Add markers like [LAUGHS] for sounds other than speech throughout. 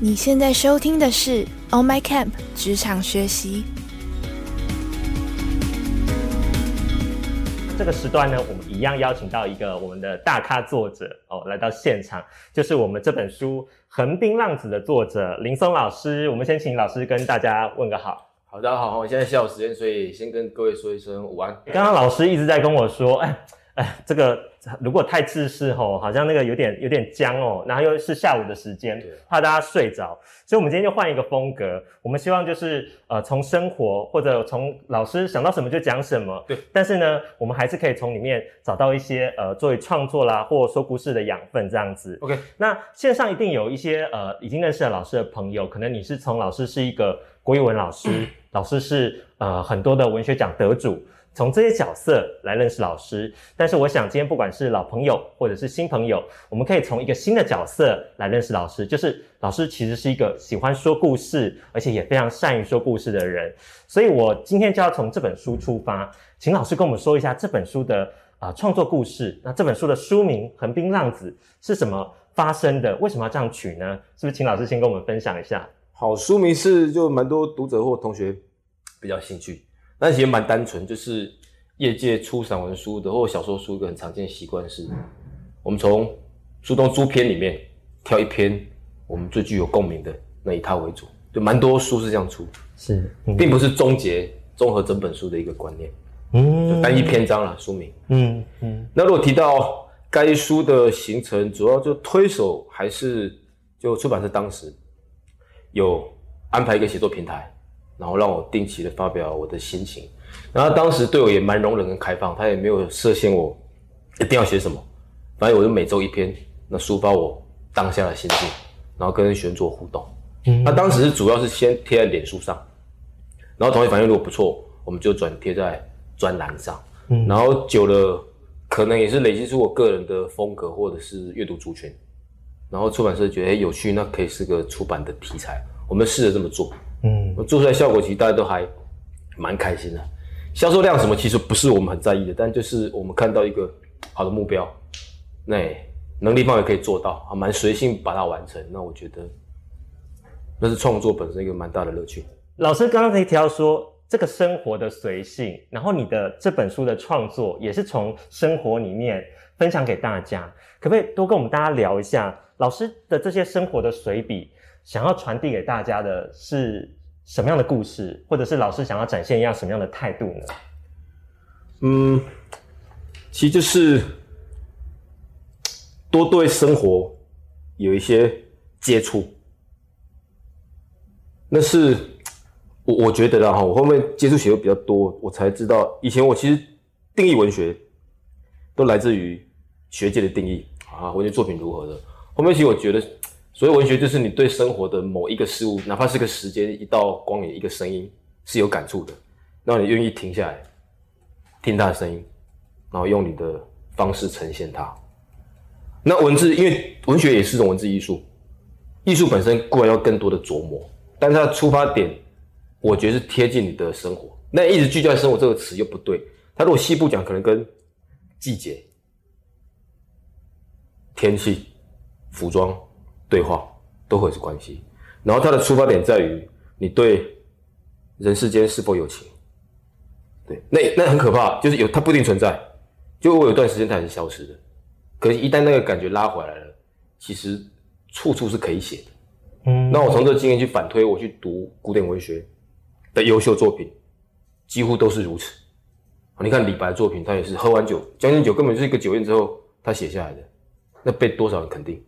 你现在收听的是《On My Camp》职场学习。这个时段呢，我们一样邀请到一个我们的大咖作者哦，来到现场，就是我们这本书《横滨浪子》的作者林松老师。我们先请老师跟大家问个好。好，大家好，我现在下午时间，所以先跟各位说一声午安。刚刚老师一直在跟我说，哎哎，这个如果太自私吼，好像那个有点有点僵哦，然后又是下午的时间，怕大家睡着，所以我们今天就换一个风格，我们希望就是呃从生活或者从老师想到什么就讲什么，对，但是呢，我们还是可以从里面找到一些呃作为创作啦或说故事的养分这样子。OK，那线上一定有一些呃已经认识了老师的朋友，可能你是从老师是一个国语文老师，[CLEARS THROAT] 老师是呃很多的文学奖得主，从这些角色来认识老师。但是我想今天不管是老朋友或者是新朋友，我们可以从一个新的角色来认识老师，就是老师其实是一个喜欢说故事，而且也非常善于说故事的人。所以我今天就要从这本书出发，请老师跟我们说一下这本书的啊、创作故事。那这本书的书名《横滨浪子》是什么发生的？为什么要这样取呢？是不是请老师先跟我们分享一下？好，书名是就蛮多读者或同学比较兴趣，但其实蛮单纯，就是业界出散文书的或小说书一个很常见的习惯是，我们从书中诸篇里面挑一篇我们最具有共鸣的，那以它为主，就蛮多书是这样出，是，嗯。并不是终结综合整本书的一个观念，嗯。单一篇章了，书名。嗯嗯。那如果提到该书的形成，主要就推手还是就出版社当时有安排一个写作平台，然后让我定期的发表我的心情。然后当时对我也蛮容忍跟开放，他也没有设限我一定要写什么，反正我就每周一篇，那抒发我当下的心境，然后跟学生做互动。嗯那当时是主要是先贴在脸书上，然后同学反应如果不错，我们就转贴在专栏上。嗯然后久了，可能也是累积出我个人的风格或者是阅读族群。然后出版社觉得哎有趣，那可以是个出版的题材，我们试着这么做。嗯做出来效果其实大家都还蛮开心的。销售量什么其实不是我们很在意的，但就是我们看到一个好的目标，那能力范围可以做到，啊，蛮随性把它完成。那我觉得那是创作本身一个蛮大的乐趣。老师刚刚可以提到说这个生活的随性，然后你的这本书的创作也是从生活里面分享给大家，可不可以多跟我们大家聊一下老师的这些生活的随笔，想要传递给大家的是什么样的故事，或者是老师想要展现一样什么样的态度呢？嗯，其实就是多对生活有一些接触，那是我我觉得啦哈，我后面接触写作比较多，我才知道以前我其实定义文学都来自于学界的定义啊，文学作品如何的。后面其实我觉得，所以文学就是你对生活的某一个事物，哪怕是个时间、一道光影、一个声音是有感触的，让你愿意停下来听它的声音，然后用你的方式呈现它。那文字，因为文学也是种文字艺术，艺术本身固然要更多的琢磨，但它的出发点，我觉得是贴近你的生活。那一直聚焦在生活这个词又不对，它如果细部讲，可能跟季节、天气、服装、对话都会是关系。然后它的出发点在于你对人世间是否有情。对，那那很可怕，就是有它不一定存在，就我有段时间它也是消失的，可是，一旦那个感觉拉回来了，其实处处是可以写的。嗯那我从这经验去反推，我去读古典文学的优秀作品，几乎都是如此。你看李白的作品，他也是喝完酒，将进酒根本就是一个酒宴之后他写下来的，那被多少人肯定？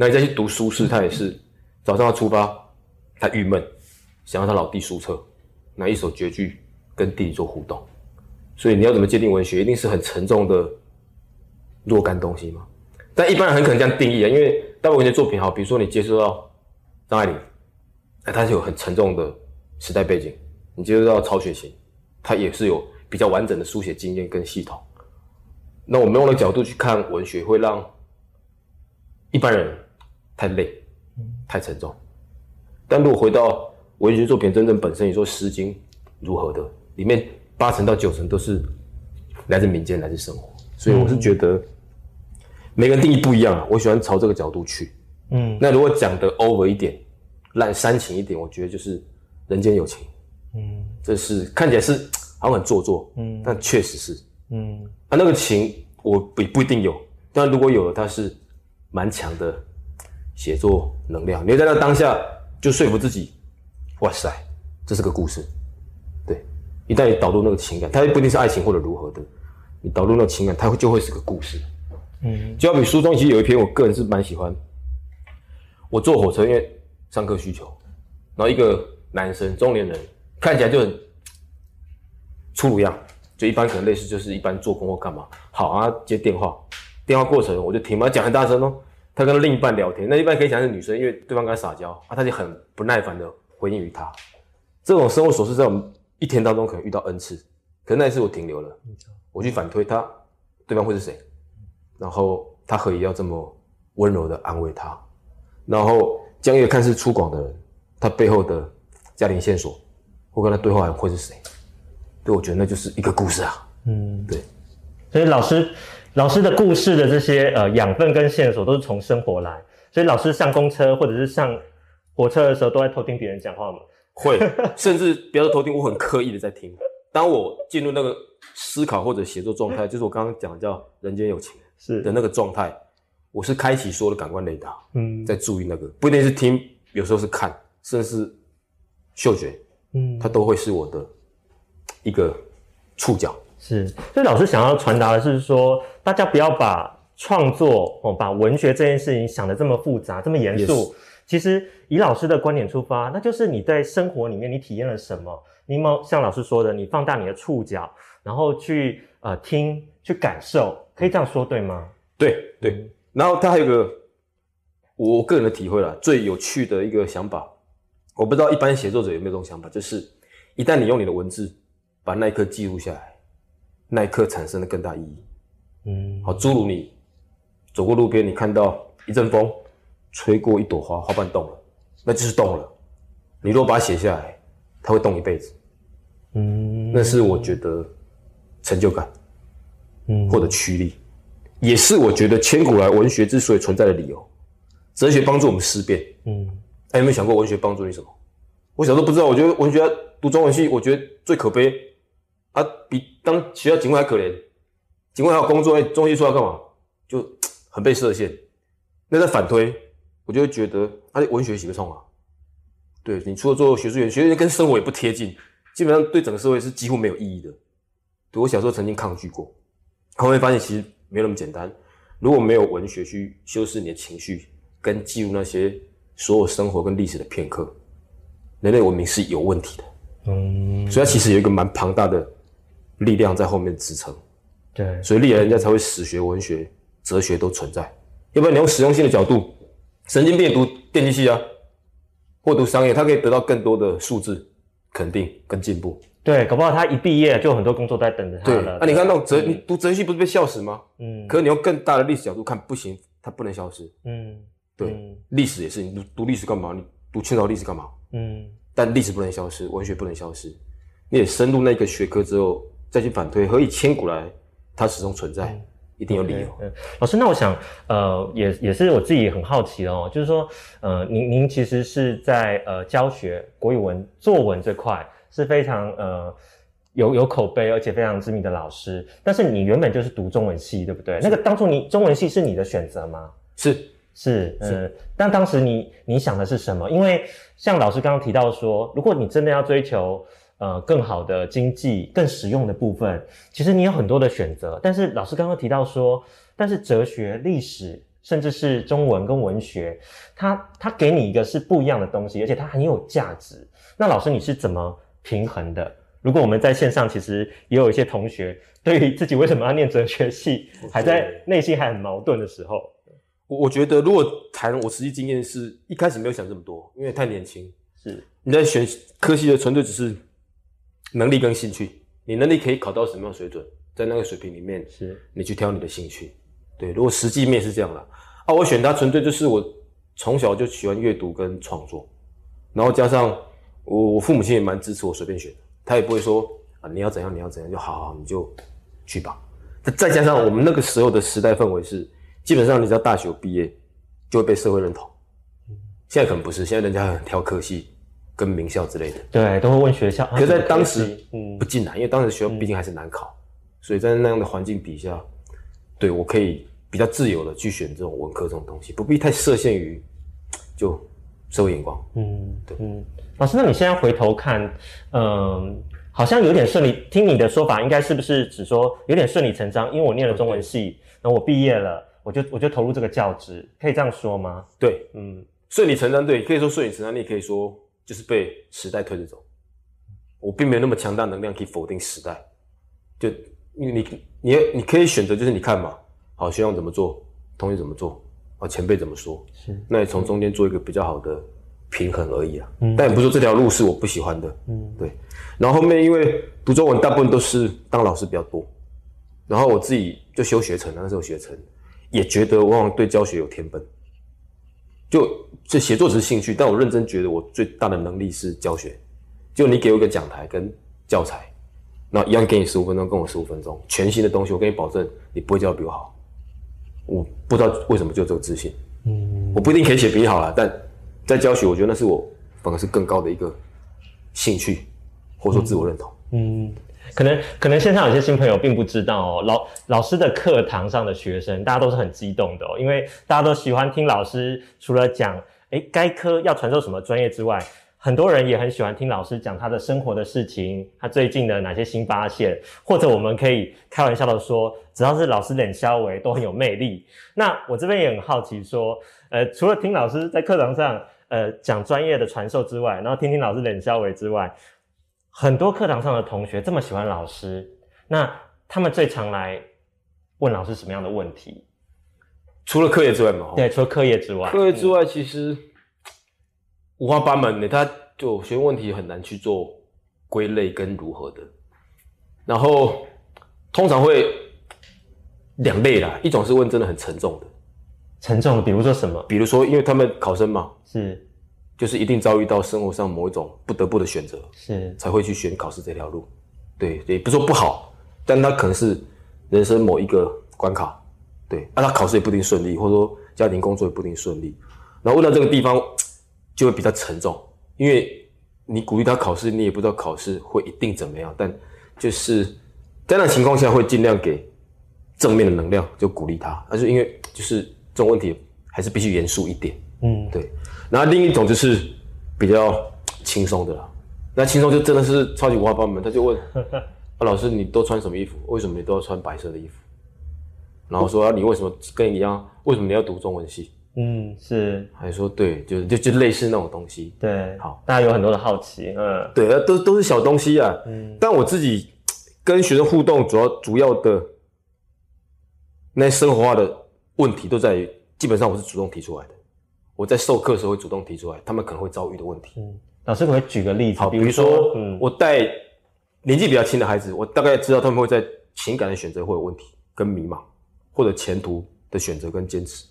那你再去读苏轼，他也是早上要出发，他郁闷，想要他老弟苏澈，拿一首绝句跟弟弟做互动。所以你要怎么界定文学，一定是很沉重的若干东西嘛？但一般人很可能这样定义啊，因为大部分文学作品好，比如说你接触到张爱玲，哎，她是有很沉重的时代背景；你接触到曹雪芹，他也是有比较完整的书写经验跟系统。那我们用的角度去看文学，会让一般人太累、太沉重。但如果回到文学作品真正本身，你说《诗经》如何的，里面八成到九成都是来自民间、来自生活，所以我是觉得每个人定义不一样啊。我喜欢朝这个角度去。嗯那如果讲的 over 一点，烂煽情一点，我觉得就是人间有情，嗯这是看起来是 [TSK] 好像很做作，嗯但确实是。嗯啊，那个情我不不一定有，但如果有了，它是蛮强的写作能量。你在那当下就说服自己，哇塞，这是个故事。对，一旦你导入那个情感，它不一定是爱情或者如何的，你导入那个情感，它会就会是个故事。嗯就好比书中其实有一篇，我个人是蛮喜欢。我坐火车，因为上课需求，然后一个男生中年人，看起来就很粗鲁样，就一般可能类似就是一般做工或干嘛。好啊，接电话，电话过程我就听嘛，他讲很大声哦。他跟另一半聊天，那一半可以讲是女生，因为对方跟他撒娇啊，他就很不耐烦的回应于他。这种生活琐事在我们一天当中可能遇到 n 次，可是那一次我停留了，我去反推他，对方会是谁？然后他何以要这么温柔的安慰他？然后江月看似粗犷的人，他背后的家庭线索或跟他对话会是谁？对，我觉得那就是一个故事啊。嗯，对。所以老师老师的故事的这些呃养分跟线索都是从生活来，所以老师上公车或者是上火车的时候都在偷听别人讲话嘛。会，[LAUGHS] 甚至不要说偷听，我很刻意的在听。当我进入那个思考或者写作状态，[LAUGHS] 就是我刚刚讲的叫人间有情是的那个状态，我是开启所有的感官雷达，嗯在注意那个，不一定是听，有时候是看，甚至是嗅觉，嗯它都会是我的一个触角。是，所以老师想要传达的是说，大家不要把创作哦，把文学这件事情想的这么复杂、这么严肃。Yes 其实以老师的观点出发，那就是你在生活里面你体验了什么？你有没有像老师说的，你放大你的触角，然后去呃听、去感受，可以这样说对吗？对对，然后他还有个我个人的体会啦，最有趣的一个想法，我不知道一般写作者有没有这种想法，就是一旦你用你的文字把那一刻记录下来，那一刻产生了更大意义。嗯，好，诸如你走过路边，你看到一阵风吹过一朵花，花瓣动了，那就是动了。你如果把它写下来，它会动一辈子，嗯，那是我觉得成就感嗯或者驱力，也是我觉得千古来文学之所以存在的理由。哲学帮助我们思辨，嗯哎，有没有想过文学帮助你什么？我小时候不知道，我觉得文学读中文系，我觉得最可悲啊，比当学校警卫还可怜。警卫还有工作，哎，中文系出来干嘛？就 [TSK] 很被设限。那在反推，我就会觉得，啊，文学喜不冲啊？对你除了做学术员，学术员跟生活也不贴近，基本上对整个社会是几乎没有意义的。对我小时候曾经抗拒过，后面发现其实没有那么简单。如果没有文学去修饰你的情绪，跟记录那些所有生活跟历史的片刻，人类文明是有问题的。嗯，所以它其实有一个蛮庞大的力量在后面支撑，对，所以历来人家才会史学、文学、哲学都存在。要不然你用实用性的角度，神经病也读电机系啊，或读商业，他可以得到更多的数字肯定跟进步。对，搞不好他一毕业就有很多工作在等着他对，了。啊，你看那种哲，你读哲学系不是被笑死吗？嗯，可是你用更大的历史角度看，不行，它不能消失。嗯，对，嗯历史也是，你读读历史干嘛？你读清朝历史干嘛？嗯但历史不能消失，文学不能消失。你也深入那个学科之后，再去反推，何以千古来它始终存在，一定有理由。嗯，老师，那我想，呃，也也是我自己很好奇的哦，就是说，呃，您您其实是在呃教学国语文作文这块是非常呃有有口碑而且非常知名的老师，但是你原本就是读中文系，对不对？那个当初你中文系是你的选择吗？是是，呃，但当时你你想的是什么？因为像老师刚刚提到说，如果你真的要追求呃更好的经济、更实用的部分，其实你有很多的选择。但是老师刚刚提到说，但是哲学、历史，甚至是中文跟文学，它它给你一个是不一样的东西，而且它很有价值。那老师你是怎么平衡的？如果我们在线上，其实也有一些同学对于自己为什么要念哲学系，还在内心还很矛盾的时候，我我觉得，如果谈我实际经验是，一开始没有想这么多，因为太年轻。是你在选科系的纯粹只是能力跟兴趣，你能力可以考到什么样的水准，在那个水平里面，是，你去挑你的兴趣。对，如果实际面是这样啦，啊，我选它纯粹就是我从小就喜欢阅读跟创作，然后加上我我父母亲也蛮支持我随便选的，他也不会说啊你要怎样你要怎样就好好你就去吧。再再加上我们那个时候的时代氛围是，基本上你只要大学毕业就会被社会认同，现在可能不是，现在人家很挑科系跟名校之类的。对，都会问学校。可是在当时嗯不进来，因为当时学校毕竟还是难考，所以在那样的环境底下，对我可以比较自由的去选这种文科这种东西，不必太设限于就社会眼光。嗯，对，嗯，老师，那你现在回头看，嗯，好像有点顺理，听你的说法，应该是不是只说有点顺理成章？因为我念了中文系，然后我毕业了，我就我就投入这个教职，可以这样说吗？对，嗯顺理成章，对，可以说顺理成章，你也可以说就是被时代推着走。我并没有那么强大能量可以否定时代，就你你你你可以选择，就是你看嘛，好，学长怎么做，同学怎么做，啊，前辈怎么说，是，那你从中间做一个比较好的平衡而已啊。嗯但也不是说这条路是我不喜欢的，嗯对。然后后面因为读中文大部分都是当老师比较多，然后我自己就修学程，那时候学成也觉得我好像对教学有天分，就这写作只是兴趣，但我认真觉得我最大的能力是教学。就你给我一个讲台跟教材，那一样给你十五分钟，跟我十五分钟，全新的东西，我跟你保证，你不会教的比我好。我不知道为什么就有这个自信，嗯我不一定可以写比你好了，但在教学，我觉得那是我反而是更高的一个兴趣，或者说自我认同。嗯，可能可能线上有些新朋友并不知道哦，老老师的课堂上的学生，大家都是很激动的哦，因为大家都喜欢听老师除了讲，诶，该科要传授什么专业之外。很多人也很喜欢听老师讲他的生活的事情，他最近的哪些新发现，或者我们可以开玩笑的说，只要是老师冷肖维都很有魅力。那我这边也很好奇说，呃，除了听老师在课堂上呃讲专业的传授之外，然后听听老师冷肖维之外，很多课堂上的同学这么喜欢老师，那他们最常来问老师什么样的问题？除了课业之外嘛，哦对，除了课业之外，课业之外，其实五花八门的，他就学问问题很难去做归类跟如何的。然后通常会两类啦，一种是问真的很沉重的，沉重的，比如说什么？比如说因为他们考生嘛，是就是一定遭遇到生活上某一种不得不的选择，是，才会去选考试这条路。对，也不是说不好，但他可能是人生某一个关卡。对，啊，他考试也不一定顺利，或者说家庭工作也不一定顺利。然后问到这个地方，就会比较沉重，因为你鼓励他考试，你也不知道考试会一定怎么样，但就是在那情况下会尽量给正面的能量，就鼓励他。但是因为就是这种问题还是必须严肃一点。嗯，对，然后另一种就是比较轻松的啦。那轻松就真的是超级五花八门，他就问 [LAUGHS] 啊，老师你都穿什么衣服？为什么你都要穿白色的衣服？然后说啊，你为什么跟你一样？为什么你要读中文系？嗯，是，还说对，就就就类似那种东西。对，好，大家有很多的好奇，嗯对那，都都是小东西啊。嗯但我自己跟学生互动，主要主要的那些生活化的问题，都在于基本上我是主动提出来的。我在授课的时候会主动提出来，他们可能会遭遇的问题。嗯，老师可以举个例子？好，比如说，嗯，我带年纪比较轻的孩子，我大概知道他们会在情感的选择会有问题跟迷茫，或者前途的选择跟坚持。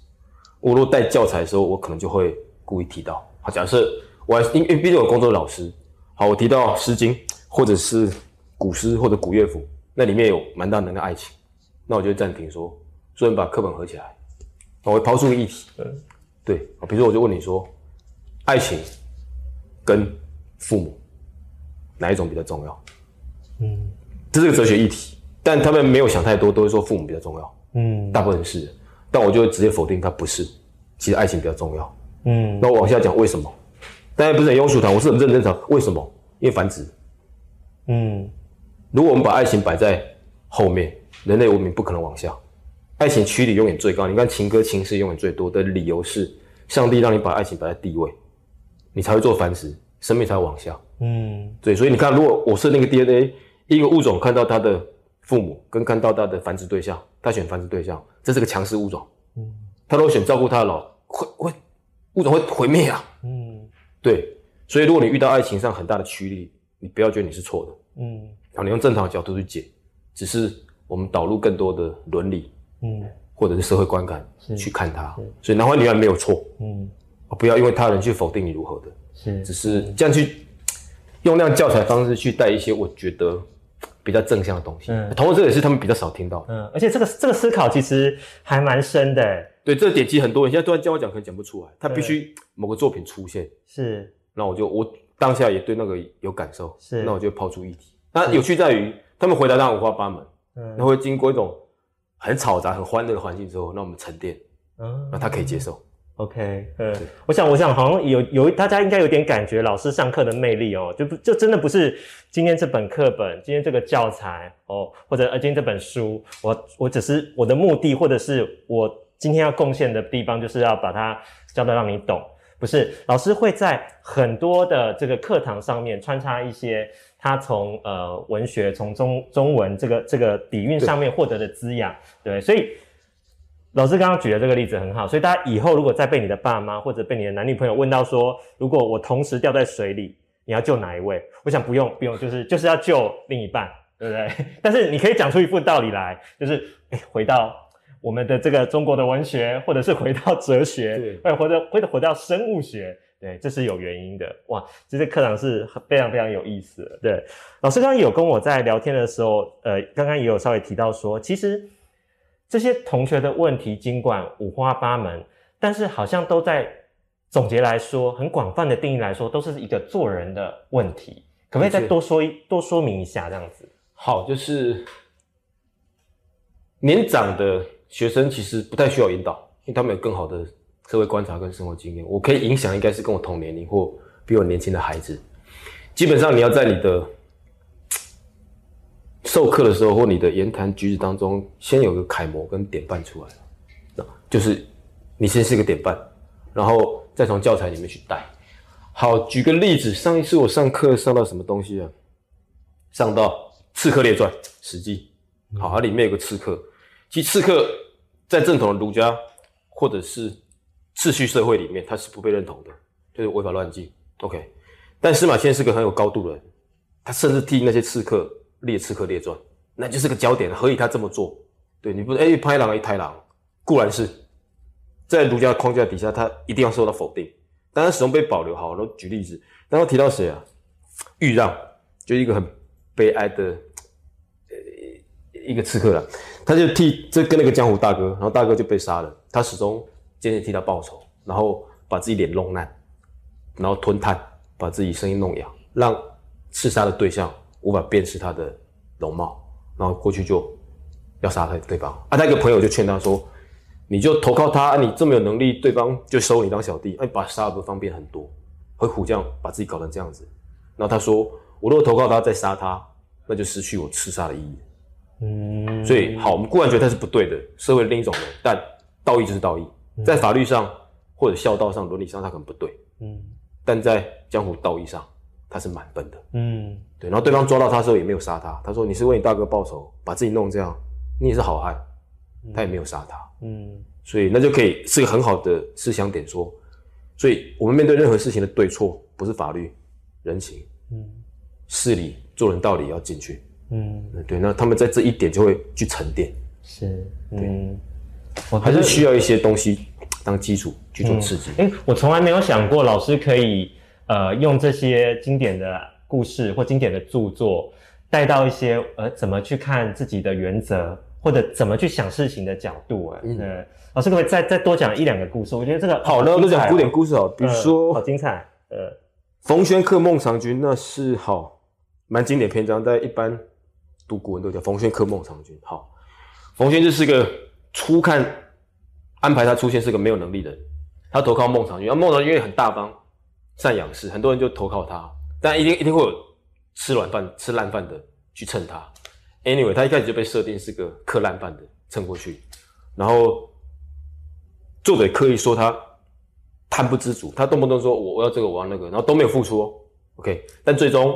我如果带教材的时候，我可能就会故意提到，好，假设我还因为毕竟我工作是老师，好，我提到《诗经》或者是古诗或者古乐府，那里面有蛮大能量爱情，那我就会暂停说，所以你把课本合起来，我会抛出个议题，嗯对，比如说我就问你说，爱情跟父母哪一种比较重要？嗯这是个哲学议题，但他们没有想太多，都会说父母比较重要，嗯大部分是，但我就会直接否定他不是，其实爱情比较重要。嗯那我往下讲为什么？当然不是很庸俗谈，我是很认真谈为什么？因为繁殖。嗯如果我们把爱情摆在后面，人类文明不可能往下。爱情驱力永远最高，你看情歌情诗永远最多的理由是，上帝让你把爱情摆在第一位，你才会做繁殖，生命才会往下。嗯对，所以你看，如果我设定个 DNA，一个物种看到它的父母跟看到它的繁殖对象，它选繁殖对象，这是个强势物种。嗯它如果选照顾它的老，会会物种会毁灭啊。嗯对，所以如果你遇到爱情上很大的驱力，你不要觉得你是错的，嗯好，你用正常的角度去解，只是我们导入更多的伦理嗯。或者是社会观感去看他，所以男欢女爱没有错，嗯，不要因为他人去否定你如何的。是。只是这样去用那样教材方式去带一些我觉得比较正向的东西。嗯。同时这也是他们比较少听到的。嗯，而且这个这个思考其实还蛮深的。欸，对，这个点其实很多人现在突然叫我讲，可能讲不出来。他必须某个作品出现，是。那我就我当下也对那个有感受，是。那我就抛出议题。那有趣在于，他们回答当然五花八门，嗯。那会经过一种很嘈杂、很欢乐的环境之后，让我们沉淀，嗯。那他可以接受。OK，嗯，我想，我想好像有有大家应该有点感觉，老师上课的魅力哦，就不就真的不是今天这本课本，今天这个教材哦，或者呃今天这本书，我我只是我的目的，或者是我今天要贡献的地方，就是要把它教的让你懂，不是老师会在很多的这个课堂上面穿插一些他从呃文学、从中中文这个这个底蕴上面获得的滋养，对，所以。老师刚刚举的这个例子很好，所以大家以后如果再被你的爸妈或者被你的男女朋友问到说，如果我同时掉在水里，你要救哪一位？我想不用不用，就是就是要救另一半，对不对？[LAUGHS] 但是你可以讲出一副道理来，就是哎，回到我们的这个中国的文学，或者是回到哲学对，或者或者回到生物学，对，这是有原因的。哇，这些课堂是非常非常有意思的。对，老师刚刚有跟我在聊天的时候，呃，刚刚也有稍微提到说，其实。这些同学的问题尽管五花八门，但是好像都在总结来说，很广泛的定义来说，都是一个做人的问题。可不可以再多说一多说明一下这样子？好，就是年长的学生其实不太需要引导，因为他们有更好的社会观察跟生活经验。我可以影响应该是跟我同年龄或比我年轻的孩子。基本上你要在你的授课的时候或你的言谈举止当中，先有个楷模跟典范出来，就是你先是一个典范，然后再从教材里面去带。好，举个例子，上一次我上课上到什么东西啊？上到《刺客列传》《史记》，好，它里面有个刺客。其实刺客在正统的儒家或者是秩序社会里面，他是不被认同的，就是违法乱纪。OK，但司马迁是个很有高度的人，他甚至替那些刺客列《刺客列传》，那就是个焦点，何以他这么做？对你不是哎拍狼一拍狼，固然是在儒家框架底下，他一定要受到否定。但他始终被保留。好，我举例子，当他提到谁啊？豫让，就一个很悲哀的呃一个刺客了，他就替这跟那个江湖大哥，然后大哥就被杀了，他始终渐渐替他报仇，然后把自己脸弄烂，然后吞炭，把自己声音弄哑，让刺杀的对象无法辨识他的容貌，然后过去就要杀害对方。啊，他一个朋友就劝他说。你就投靠他，你这么有能力，对方就收你当小弟，哎，把杀不方便很多，何苦这样把自己搞成这样子？然后他说，我如果投靠他再杀他，那就失去我刺杀的意义。嗯，所以好，我们固然觉得他是不对的，社会的另一种人，但道义就是道义，在法律上或者孝道上、伦理上，他可能不对，嗯。但在江湖道义上，他是满分的。嗯。对，然后对方抓到他的时候也没有杀他，他说你是为你大哥报仇，把自己弄这样，你也是好汉，他也没有杀他。嗯。所以那就可以是个很好的思想点说，所以我们面对任何事情的对错，不是法律、人情、嗯。事理、做人道理要进去。嗯，嗯对，那他们在这一点就会去沉淀，是，嗯，我还是需要一些东西当基础去做刺激。哎，我从来没有想过老师可以呃用这些经典的故事或经典的著作带到一些呃怎么去看自己的原则或者怎么去想事情的角度。哎，嗯嗯，老师可不可以再再多讲一两个故事？我觉得这个好，那我就讲古典故事哦，比如嗯说好精彩，呃，冯轩客孟尝君，那是好蛮经典篇章，在一般读古文都叫冯轩客孟尝君。好，冯轩就是个初看安排他出现是个没有能力的人，他投靠孟尝君，而孟尝君因为很大方、善养士，很多人就投靠他，但一定一定会有吃软饭、吃烂饭的去蹭他。Anyway，他一开始就被设定是个嗑烂饭的蹭过去，然后作者也刻意说他贪不知足，他动不动说我我要这个我要那个，然后都没有付出哦。OK，但最终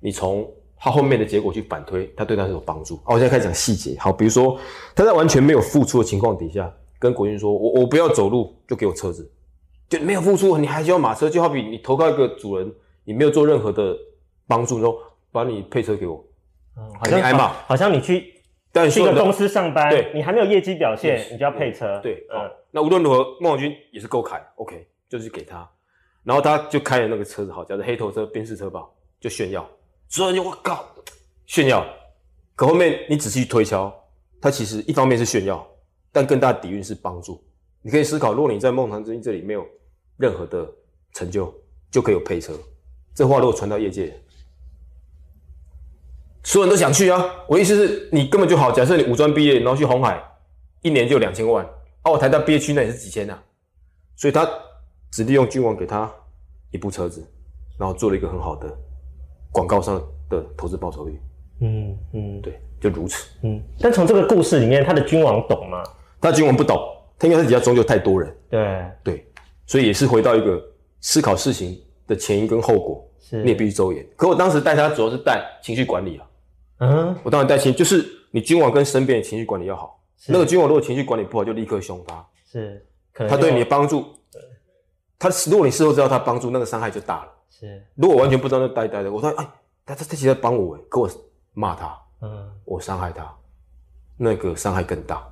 你从他后面的结果去反推，他对他是有帮助。好，我现在开始讲细节。好，比如说他在完全没有付出的情况底下，跟国军说：“我我不要走路，就给我车子。”就没有付出，你还需要马车，就好比你投靠一个主人，你没有做任何的帮助，然后把你配车给我，嗯好像挨骂好好像你去但去一个公司上班，对你还没有业绩表现，你就要配车，对，嗯哦，那无论如何，孟尝君也是够凯，OK，就是给他，然后他就开了那个车子，好，叫做黑头车、宾士车吧，就炫耀，所有人就我靠，炫耀。可后面你仔细推敲，他其实一方面是炫耀，但更大的底蕴是帮助。你可以思考，如果你在梦堂之音这里没有任何的成就，就可以有配车。这话如果传到业界，所有人都想去啊。我意思是你根本就好，假设你五专毕业，然后去红海，一年就两千万，啊，我台大毕业去那也是几千啊。所以他只利用君王给他一部车子，然后做了一个很好的广告上的投资报酬率。嗯嗯对，就如此。嗯。但从这个故事里面，他的君王懂吗？但君王不懂，他因为他底下终究太多人，对，对，所以也是回到一个思考事情的前因跟后果，是。你也必须周延。可我当时带他主要是带情绪管理啊，嗯。我当然带情，就是你君王跟身边的情绪管理要好。那个君王如果情绪管理不好，就立刻凶他，是，可能他对你的帮助，他如果你事后知道他帮助，那个伤害就大了。是。如果完全不知道那呆呆的，我说哎，他他他其实在帮我哎，可我骂他，嗯。我伤害他，那个伤害更大。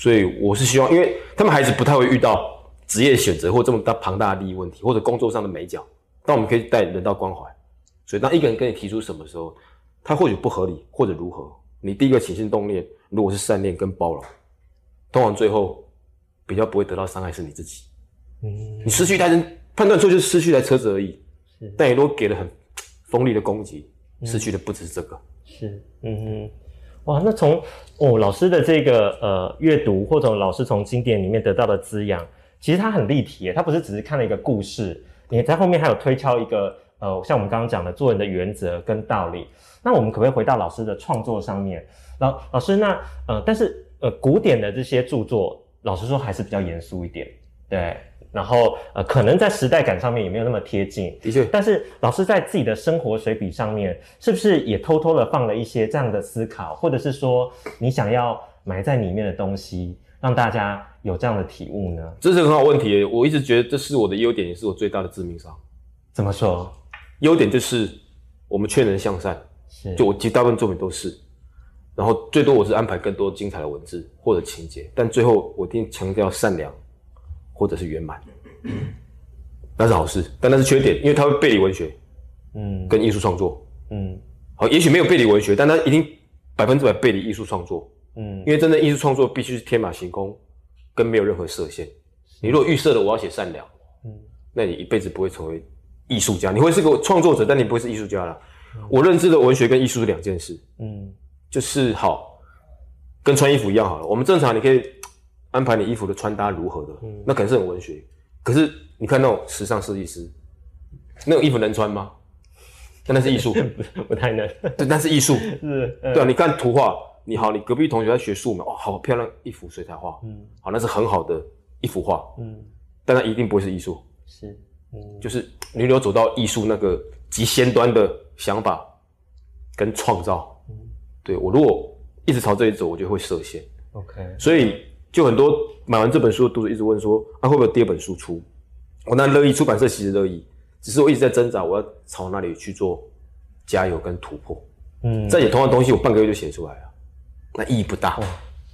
所以我是希望，因为他们孩子不太会遇到职业选择或这么大庞大的利益问题，或者工作上的美角，但我们可以带人道关怀。所以当一个人跟你提出什么时候，他或许不合理或者如何，你第一个起心动念如果是善念跟包容，通常最后比较不会得到伤害是你自己。嗯你失去一台人判断错就是失去一台车子而已，但你如果给了很锋利的攻击，失去的不只是这个。是，嗯哼，哇，那从哦老师的这个呃阅读，或者老师从经典里面得到的滋养，其实它很立体耶，它不是只是看了一个故事，你在后面还有推敲一个呃，像我们刚刚讲的做人的原则跟道理。那我们可不可以回到老师的创作上面？老老师那呃，但是呃古典的这些著作，老实说还是比较严肃一点，对。然后呃，可能在时代感上面也没有那么贴近，的确，但是老师在自己的生活水笔上面，是不是也偷偷的放了一些这样的思考，或者是说你想要埋在里面的东西，让大家有这样的体悟呢？这是很好问题。我一直觉得这是我的优点，也是我最大的致命伤。怎么说？优点就是我们劝人向善，是就我其实大部分作品都是。然后最多我是安排更多精彩的文字或者情节，但最后我一定强调善良或者是圆满，[CLEARS THROAT] 那是好事，但那是缺点，因为它会背离文学嗯。跟艺术创作。嗯。好，也许没有背离文学，但它一定百分之百背离艺术创作，嗯。因为真正艺术创作必须是天马行空，跟没有任何设限。你如果预设了我要写善良，嗯。那你一辈子不会成为艺术家，你会是个创作者，但你不会是艺术家了。我认知的文学跟艺术是两件事，嗯。就是好，跟穿衣服一样好了。我们正常你可以安排你衣服的穿搭如何的，嗯那可能是很文学。可是你看那种时尚设计师，那种衣服能穿吗？但那是艺术，不 [LAUGHS] 不太能，对，那是艺术。[LAUGHS] 是呃对啊，你看图画，你好，你隔壁同学在学素描，哇，好漂亮一幅水彩画，嗯好，那是很好的一幅画，嗯但它一定不会是艺术。是嗯就是你有走到艺术那个极先端的想法跟创造。嗯对我如果一直朝这里走，我就会设限。OK 所以就很多买完这本书的读者一直问说，啊会不会有第二本书出？我那乐意出版社其实乐意，只是我一直在挣扎，我要朝哪里去做加油跟突破。嗯再写同样的东西，我半个月就写出来了，那意义不大。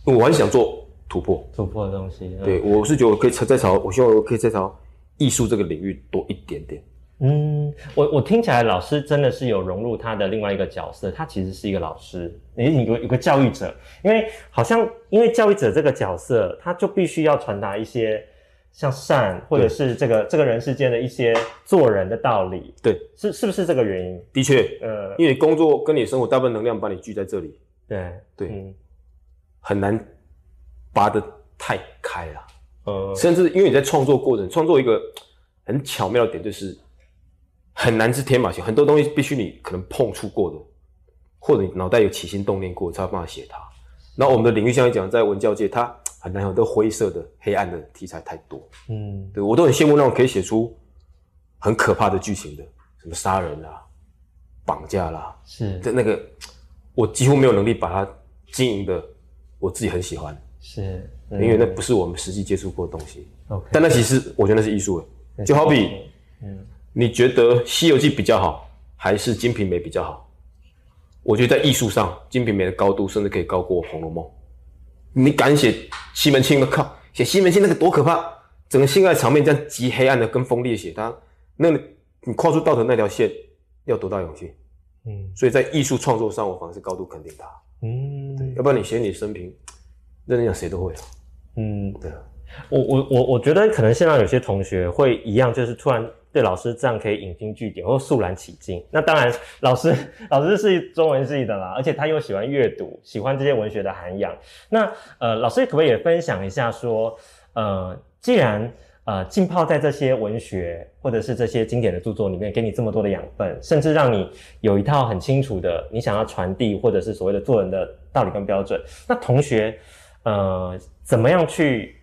我还是想做突破。突破的东西嗯对，我是觉得我可以再朝，我希望我可以再朝艺术这个领域多一点点。嗯，我我听起来老师真的是有融入他的另外一个角色，他其实是一个老师，也有个有个教育者，因为好像因为教育者这个角色，他就必须要传达一些像善或者是这个这个人世间的一些做人的道理，对，是是不是这个原因？的确，呃，因为你工作跟你生活大部分能量把你聚在这里，对。对嗯。很难拔得太开了。呃。甚至因为你在创作过程，创作一个很巧妙的点就是很难是天马行，很多东西必须你可能碰触过的，或者你脑袋有起心动念过，才有办法写它。然后我们的领域像你讲，在文教界，它很难有很多灰色的、黑暗的题材太多。嗯。对我都很羡慕那种可以写出很可怕的剧情的，什么杀人啦、绑架啦，是。的那个，我几乎没有能力把它经营的，我自己很喜欢，是，因为那不是我们实际接触过的东西。OK，但那其实我觉得那是艺术。诶，就好比嗯你觉得《西游记》比较好，还是《金瓶梅》比较好？我觉得在艺术上，《金瓶梅》的高度甚至可以高过《红楼梦》。你敢写西门庆？我靠，写西门庆那个多可怕！整个性爱场面这样极黑暗的跟锋利的写他，那个你跨出道德那条线要多大勇气？嗯所以在艺术创作上，我反而是高度肯定他。嗯对要不然你写你的生平，认真讲谁都会啊。嗯，对啊，我我我我觉得可能现在有些同学会一样，就是突然对老师这样可以引经据典或肃然起敬。那当然，老师老师是中文系的啦，而且他又喜欢阅读，喜欢这些文学的涵养。那呃，老师可不可以也分享一下说，呃，既然呃浸泡在这些文学或者是这些经典的著作里面，给你这么多的养分，甚至让你有一套很清楚的你想要传递或者是所谓的做人的道理跟标准。那同学呃怎么样去？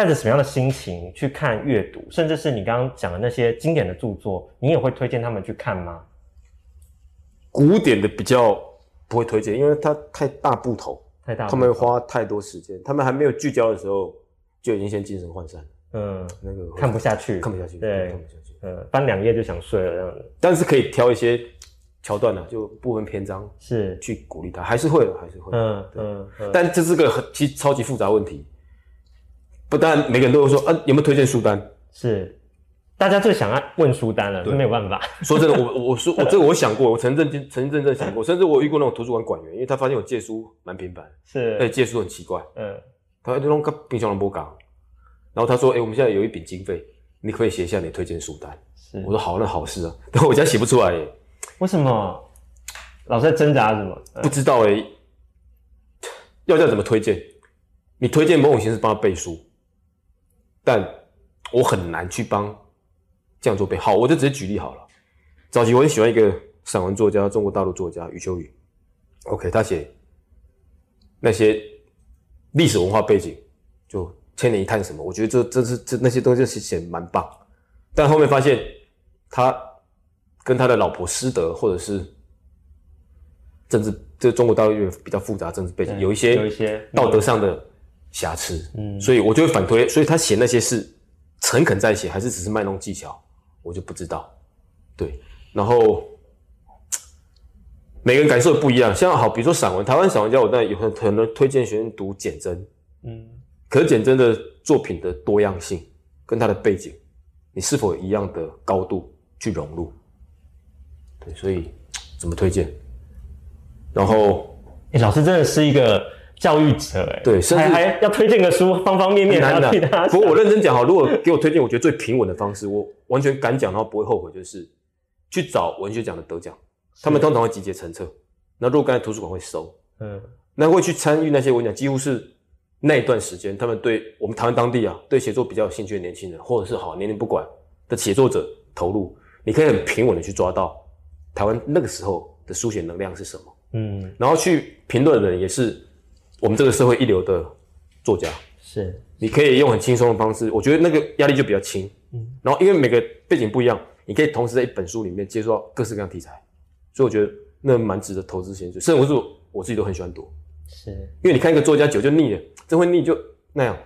带着什么样的心情去看阅读，甚至是你刚刚讲的那些经典的著作，你也会推荐他们去看吗？古典的比较不会推荐，因为它太大部头，太大，他们花太多时间，他们还没有聚焦的时候就已经先精神涣散。嗯，那个看不下去，看不下去，对，看不下去。呃，翻两页就想睡了这样子。但是可以挑一些桥段呢，就部分篇章是去鼓励他，还是会的，还是会。嗯嗯。但这是个很其实超级复杂问题。不但每个人都会说啊，有没有推荐书单？是，大家最想要问书单了，没有办法。说真的，我 [LAUGHS] 我说我这个我想过，我曾认真、曾认真想过，甚至我遇过那种图书馆管员，因为他发现我借书蛮频繁，是，哎，借书很奇怪，嗯，他就弄个冰箱的波港，然后他说，哎，我们现在有一笔经费，你可以写一下你推荐书单。是，我说好，那好事啊，[LAUGHS] 但我家写不出来耶，为什么？老在挣扎什么？不知道哎，要叫怎么推荐？你推荐某种形式帮他背书。但我很难去帮这样做背。好，我就直接举例好了。早期我很喜欢一个散文作家，中国大陆作家余秋雨。OK，他写那些历史文化背景，就千年一叹什么，我觉得这这是这那些东西是写蛮棒。但后面发现他跟他的老婆师德，或者是政治，这中国大陆比较复杂政治背景，有一些有一些道德上的。瑕疵，嗯，所以我就会反推，所以他写那些是诚恳在写，还是只是卖弄技巧，我就不知道。对，然后每个人感受不一样，像好，比如说散文，台湾散文家，我当然有很很多推荐学生读简真，嗯，可是简真的作品的多样性跟他的背景，你是否有一样的高度去融入？对，所以怎么推荐？然后，哎，老师真的是一个。教育者哎，对，甚至还要推荐个书，方方面面要替他。不过我认真讲哈，如果给我推荐，我觉得最平稳的方式，我完全敢讲，然后不会后悔，就是去找文学奖的得奖，他们通常会集结成册。那若干图书馆会收，嗯，那会去参与那些文奖，几乎是那一段时间，他们对我们台湾当地啊，对写作比较有兴趣的年轻人，或者是好年龄不管的写作者投入，你可以很平稳的去抓到台湾那个时候的书写能量是什么，嗯，然后去评论的人也是。我们这个社会一流的作家，是你可以用很轻松的方式，我觉得那个压力就比较轻。嗯，然后因为每个背景不一样，你可以同时在一本书里面接触到各式各样题材，所以我觉得那蛮值得投资先去。甚至我是我自己都很喜欢读，是因为你看一个作家久就腻了，真会腻就那样。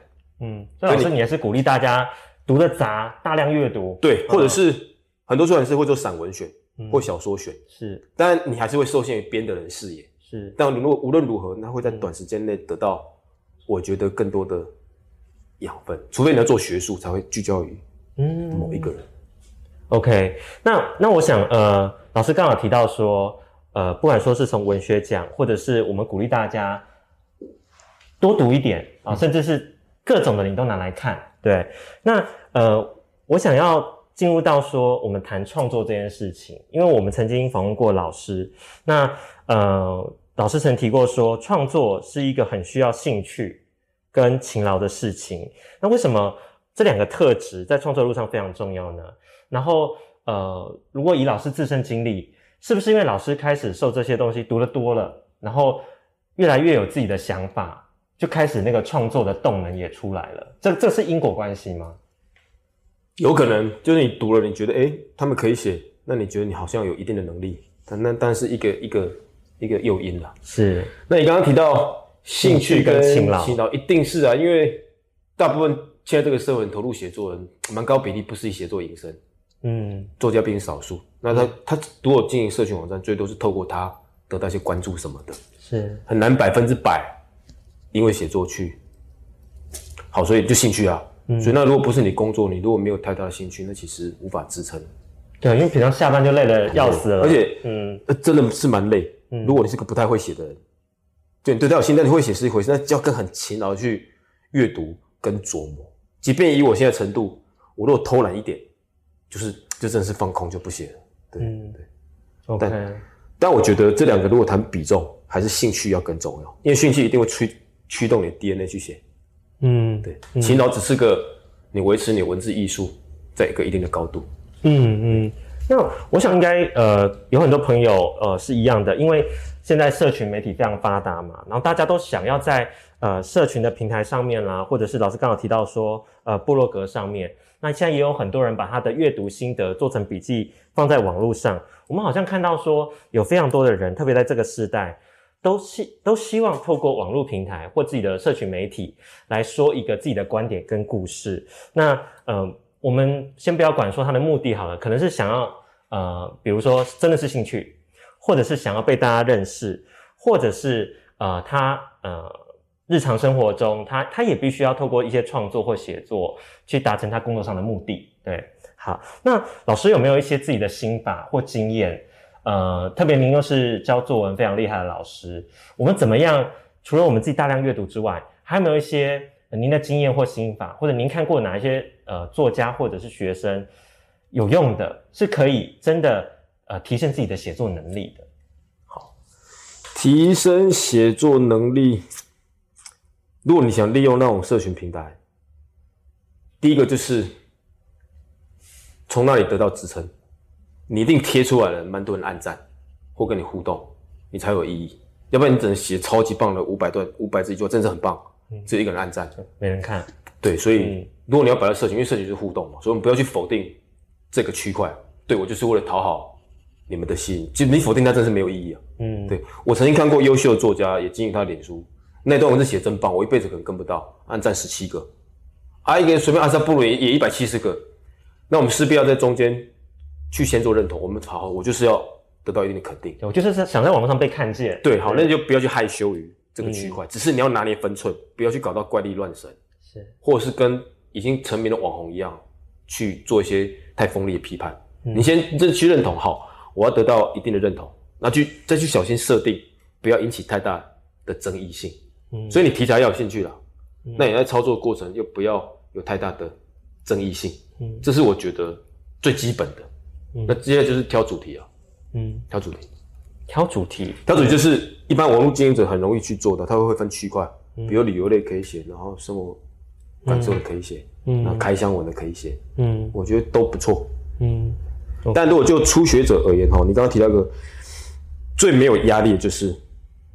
嗯，所以老师你也是鼓励大家读的杂，大量阅读。对，或者是很多出版社会做散文选或小说选，是，当然你还是会受限于编的人视野。是，但如果无论如何，那会在短时间内得到，我觉得更多的养分。除非你要做学术，才会聚焦于嗯某一个人。OK，那那我想，呃，老师刚好提到说，呃，不管说是从文学奖，或者是我们鼓励大家多读一点啊，甚至是各种的你都拿来看。对，那呃，我想要进入到说，我们谈创作这件事情，因为我们曾经访问过老师，那呃。老师曾提过说，创作是一个很需要兴趣跟勤劳的事情。那为什么这两个特质在创作路上非常重要呢？然后，呃，如果以老师自身经历，是不是因为老师开始受这些东西读得多了，然后越来越有自己的想法，就开始那个创作的动能也出来了？这这是因果关系吗？有可能，就是你读了，你觉得诶他们可以写，那你觉得你好像有一定的能力，但那但是一个一个。一个诱因了，是。那你刚刚提到兴趣跟勤劳，勤劳一定是啊，因为大部分现在这个社会投入写作人，蛮高比例不是以写作营生，嗯，作家毕竟少数。那他他如果经营社群网站，最多是透过他得到一些关注什么的，是。很难百分之百因为写作去。好，所以就兴趣啊。所以那如果不是你工作，你如果没有太大的兴趣，那其实无法支撑。对，因为平常下班就累得要死了，而且嗯，真的是蛮累。如果你是个不太会写的人，就你对他有心，但你会写是一回事，那就要更很勤劳去阅读，跟琢磨。即便以我现在程度，我如果偷懒一点，就是就真的是放空就不写了。对、嗯对。OK，但我觉得这两个如果谈比重，还是兴趣要更重要，因为兴趣一定会驱驱动你的 DNA 去写。嗯，对，勤劳只是个你维持你文字艺术在一个一定的高度。嗯嗯，那我想应该呃有很多朋友呃是一样的，因为现在社群媒体非常发达嘛，然后大家都想要在呃社群的平台上面啦，或者是老师刚好提到说呃部落格上面，那现在也有很多人把他的阅读心得做成笔记放在网络上。我们好像看到说有非常多的人，特别在这个时代，都希都希望透过网络平台或自己的社群媒体来说一个自己的观点跟故事。那呃，我们先不要管说他的目的好了，可能是想要呃，比如说真的是兴趣，或者是想要被大家认识，或者是呃他呃日常生活中他他也必须要透过一些创作或写作去达成他工作上的目的。对，好，那老师有没有一些自己的心法或经验？呃，特别您又是教作文非常厉害的老师，我们怎么样？除了我们自己大量阅读之外，还有没有一些、您的经验或心法，或者您看过哪一些呃作家或者是学生有用的，是可以真的呃提升自己的写作能力的？好提升写作能力，如果你想利用那种社群平台，第一个就是从那里得到支撑，你一定贴出来了，蛮多人按赞或跟你互动，你才有意义。要不然你只能写超级棒的五百段、五百字一句话，真的是很棒，只有一个人按赞。没人看，对，所以嗯如果你要摆在社群，因为社群是互动嘛，所以我们不要去否定这个区块。对我就是为了讨好你们的心，其实你否定它真是没有意义啊。嗯，对我曾经看过优秀的作家也经营他的脸书，那段文字写得真棒，我一辈子可能跟不到，按赞十七个，啊一个人随便按下不如也也一百七十个，那我们势必要在中间去先做认同，我们好好，我就是要得到一定的肯定。我就是想在网络上被看见。对，好，那你就不要去害羞于这个区块，只是你要拿捏分寸，不要去搞到怪力乱神，是，或者是跟已经成名的网红一样去做一些太锋利的批判。你先认去认同，好，我要得到一定的认同，那去再去小心设定，不要引起太大的争议性。嗯所以你题材要有兴趣啦，那你在操作过程又不要有太大的争议性，嗯这是我觉得最基本的。嗯那接下来就是挑主题啊，嗯，挑主题。挑主题，挑主题就是一般网络经营者很容易去做的，他会分区块，比如旅游类可以写，然后生活感受的可以写，嗯。然后开箱文的可以写，嗯。我觉得都不错。嗯。但如果就初学者而言哈，你刚刚提到一个最没有压力的就是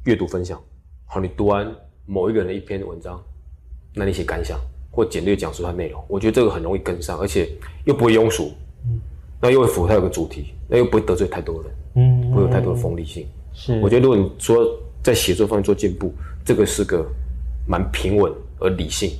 阅读分享。好，你读完某一个人的一篇文章，那你写感想或简略讲述它内容，我觉得这个很容易跟上，而且又不会庸俗，那又会符合它有个主题，那又不会得罪太多人，嗯，不会有太多的锋利性。是，我觉得如果你说在写作方面做进步，这个是个蛮平稳而理性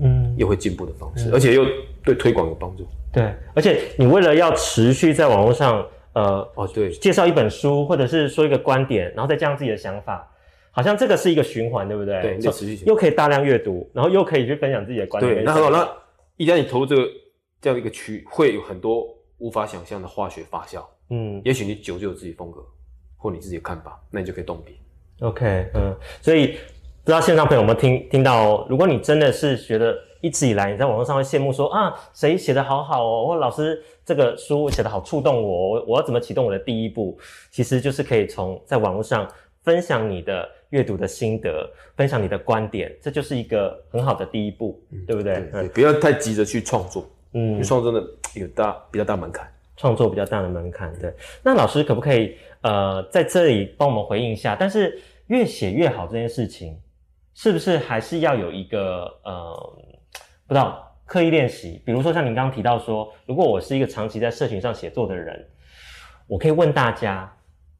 嗯又会进步的方式，而且又对推广有帮助。对，而且你为了要持续在网络上呃哦，对，介绍一本书，或者是说一个观点，然后再加上自己的想法，好像这个是一个循环，对不对？对持续又可以大量阅读，然后又可以去分享自己的观点对。那很好。那一旦你投入这个这样一个区，会有很多无法想象的化学发酵。嗯也许你酒就有自己风格或你自己的看法，那你就可以动笔。，OK，嗯，所以不知道线上朋友有没有听听到哦？如果你真的是觉得一直以来你在网络上会羡慕说啊，谁写的好好哦，或老师这个书写的好触动我，我我要怎么启动我的第一步？其实就是可以从在网络上分享你的阅读的心得，分享你的观点，这就是一个很好的第一步，对不对？不要太急着去创作，因嗯为，创作真的有大比较大门槛。创作比较大的门槛，对。那老师可不可以呃在这里帮我们回应一下？但是越写越好这件事情，是不是还是要有一个呃不知道刻意练习？比如说像您刚刚提到说，如果我是一个长期在社群上写作的人，我可以问大家，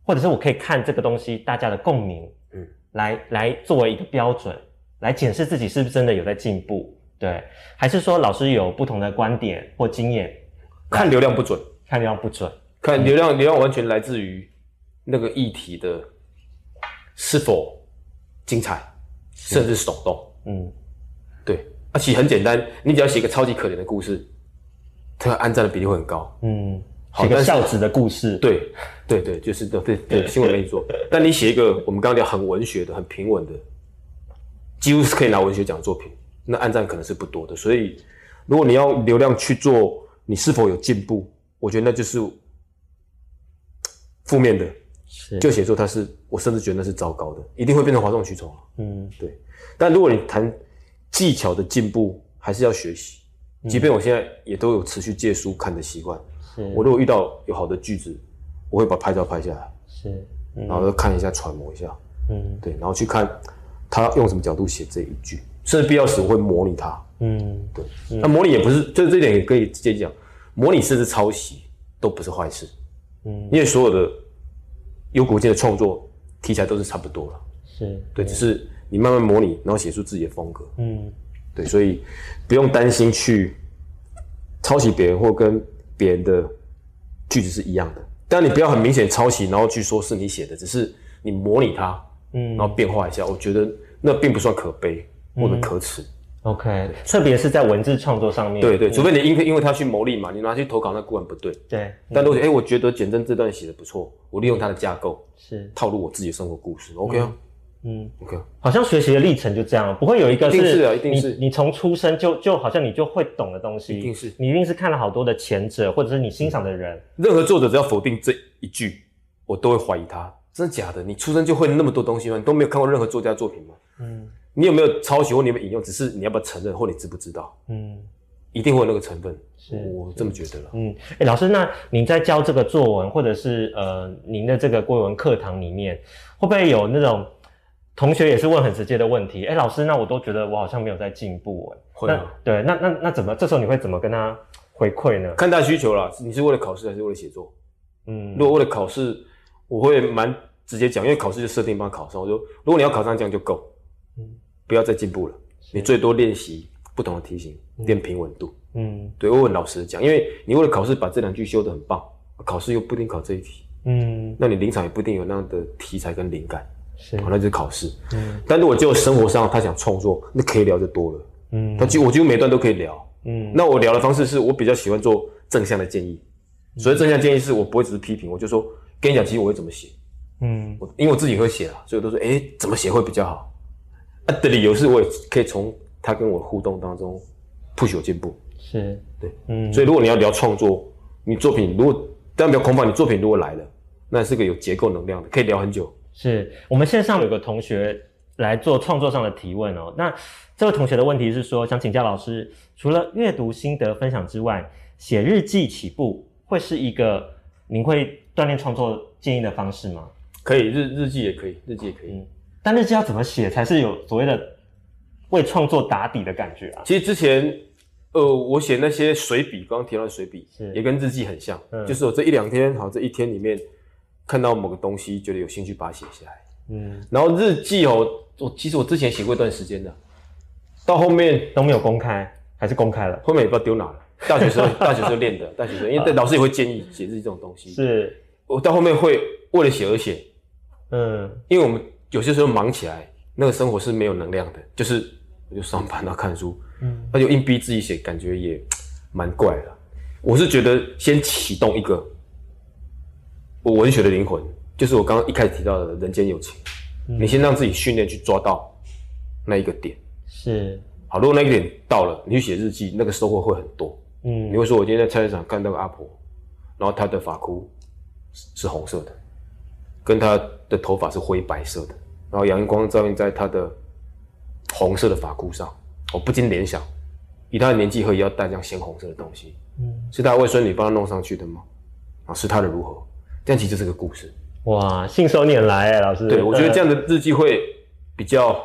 或者是我可以看这个东西大家的共鸣，嗯嗯，来来作为一个标准，来检视自己是不是真的有在进步，对？还是说老师有不同的观点或经验？看流量不准，看流量不准，看流量，流量完全来自于那个议题的是否精彩，甚至耸动。嗯，对，而且很简单，你只要写一个超级可怜的故事，它按赞的比例会很高。嗯，写个孝子的故事，，对，对对，就是对对对，新闻媒体做。[LAUGHS] 但你写一个我们刚刚讲很文学的、很平稳的，几乎是可以拿文学奖的作品，那按赞可能是不多的。所以，如果你要流量去做，你是否有进步？我觉得那就是负面的。是就写作，它是我甚至觉得那是糟糕的，一定会变成哗众取宠。嗯对，但如果你谈技巧的进步，还是要学习。即便我现在也都有持续借书看的习惯，是我如果遇到有好的句子，我会把拍照拍下来，是嗯然后再看一下、揣摩一下，嗯对，然后去看他用什么角度写这一句，甚至必要时我会模拟它。嗯对，那模拟也不是，这这一点也可以直接讲，模拟甚至抄袭都不是坏事，嗯因为所有的有国界的创作题材都是差不多了。是对，只是你慢慢模拟，然后写出自己的风格。嗯对，所以不用担心去抄袭别人或跟别人的句子是一样的。但你不要很明显抄袭，然后去说是你写的，只是你模拟它，嗯然后变化一下。我觉得那并不算可悲或者可耻。OK，特别是在文字创作上面，对对，嗯除非你因为因为他去牟利嘛，你拿去投稿那固然不对。对但如果哎、诶我觉得简真这段写的不错，我利用它的架构是套路我自己的生活故事，OK 啊嗯。，OK 啊。好像学习的历程就这样，不会有一个一定是啊一定是你你从出生就就好像你就会懂的东西，一定是你一定是看了好多的前者，或者是你欣赏的人，任何作者只要否定这一句，我都会怀疑他，真的假的？你出生就会那么多东西吗？你都没有看过任何作家作品吗？嗯你有没有抄袭或你有没有引用？只是你要不要承认或你知不知道？嗯一定会有那个成分，是我这么觉得了。嗯。哎、老师，那您在教这个作文，或者是呃您的这个国文课堂里面，会不会有那种同学也是问很直接的问题？哎、老师，那我都觉得我好像没有在进步，哎，会啊对，那那那怎么？这时候你会怎么跟他回馈呢？看大需求啦，你是为了考试还是为了写作？嗯如果为了考试，我会蛮直接讲，因为考试就设定帮他考上。我说，如果你要考上这样就够，嗯不要再进步了，你最多练习不同的题型，练平稳度。嗯。对，我很老实的讲，因为你为了考试把这两句修得很棒，考试又不一定考这一题，嗯。那你临场也不一定有那样的题材跟灵感，是。好，那就是考试。嗯。但如果就生活上他想创作，那可以聊就多了。嗯。他几我几乎每段都可以聊。嗯。那我聊的方式是我比较喜欢做正向的建议，所以正向建议是我不会只是批评，我就说跟你讲，其实我会怎么写，嗯。我因为我自己会写啊，所以我都说，哎、怎么写会比较好？啊的理由是我也可以从他跟我互动当中 push 我进步。是对，嗯所以如果你要聊创作，你作品如果当然不要空泛，你作品如果来了，那是个有结构能量的，可以聊很久。是我们线上有个同学来做创作上的提问哦。那这位同学的问题是说，想请教老师，除了阅读心得分享之外，写日记起步会是一个您会锻炼创作建议的方式吗？可以日日记也可以，日记也可以。嗯，但日记要怎么写才是有所谓的为创作打底的感觉啊？其实之前，呃，我写那些随笔，刚刚提到的随笔，也跟日记很像，嗯就是我这一两天，好，这一天里面看到某个东西，觉得有兴趣把它写下来。嗯，然后日记哦，我其实我之前写过一段时间的，到后面都没有公开，还是公开了？后面也不知道丢哪了。大学时候，[LAUGHS] 大学时候练的，大学时候，因为老师也会建议写日记这种东西。是，我到后面会为了写而写，嗯因为我们有些时候忙起来，那个生活是没有能量的，就是我就上班啊看书，嗯那就硬逼自己写，感觉也蛮怪的。我是觉得先启动一个我文学的灵魂，就是我刚刚一开始提到的人间有情，你先让自己训练去抓到那一个点。是，好，如果那个点到了，你去写日记，那个收获会很多。嗯你会说，我今天在菜市场看到个阿婆，然后她的发箍是是红色的，跟她的头发是灰白色的，然后阳光照映在他的红色的发箍上，我不禁联想，以他的年纪何以要戴这样鲜红色的东西？嗯，是她的未孙女帮他弄上去的吗？啊，是他的如何？这样其实是个故事。哇，信手拈来哎，老师。对，我觉得这样样的日记会比较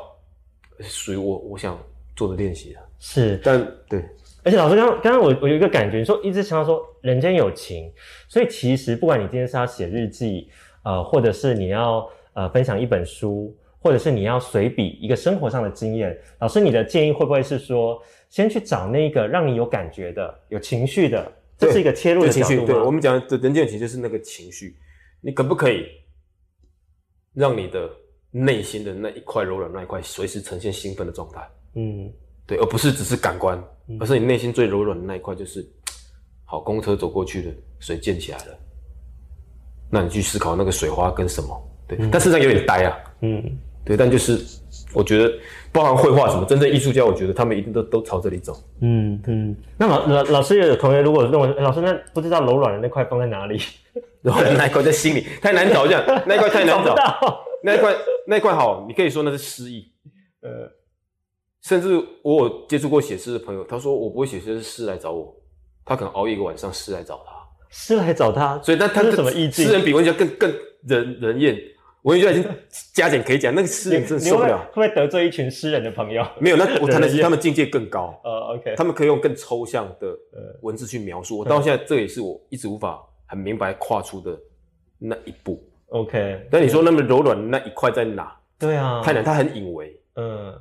属于我我想做的练习的。是但对，而且老师刚刚刚刚我我有一个感觉，你说一直强调说人间有情，所以其实不管你今天是要写日记，呃，或者是你要呃分享一本书，或者是你要随笔一个生活上的经验，老师你的建议会不会是说，先去找那个让你有感觉的、有情绪的，这是一个切入的，角度吗？对我们讲的人间有情就是那个情绪，你可不可以让你的内心的那一块柔软那一块随时呈现兴奋的状态？嗯对，而不是只是感官，而是你内心最柔软的那一块，就是好公车走过去了，水溅起来了，那你去思考那个水花跟什么？对，但事实上有点呆啊，嗯对，但就是我觉得，包含绘画什么，真正艺术家，我觉得他们一定都都朝这里走。嗯嗯。那老老老师也有同学如果认为老师那不知道柔软的那块放在哪里，[LAUGHS] 柔软那一块在心里太难找，这样那一块太难找，找。[LAUGHS] 那一块那一块好，你可以说那是诗意。呃，甚至我有接触过写诗的朋友，他说我不会写诗，是诗来找我，他可能熬一个晚上，诗来找他。诗来找他，所以那他这是什么意境？诗人比文学家更更人人厌，文学家已经加减可以讲，那个诗人真的受不了。会不会得罪一群诗人的朋友？没有，那 [LAUGHS] 我谈的是他们境界更高，呃，OK，他们可以用更抽象的呃文字去描述。我到现在这也是我一直无法很明白跨出的那一步。OK，但你说那么柔软的那一块在哪？对啊，太难，他很隐微。嗯，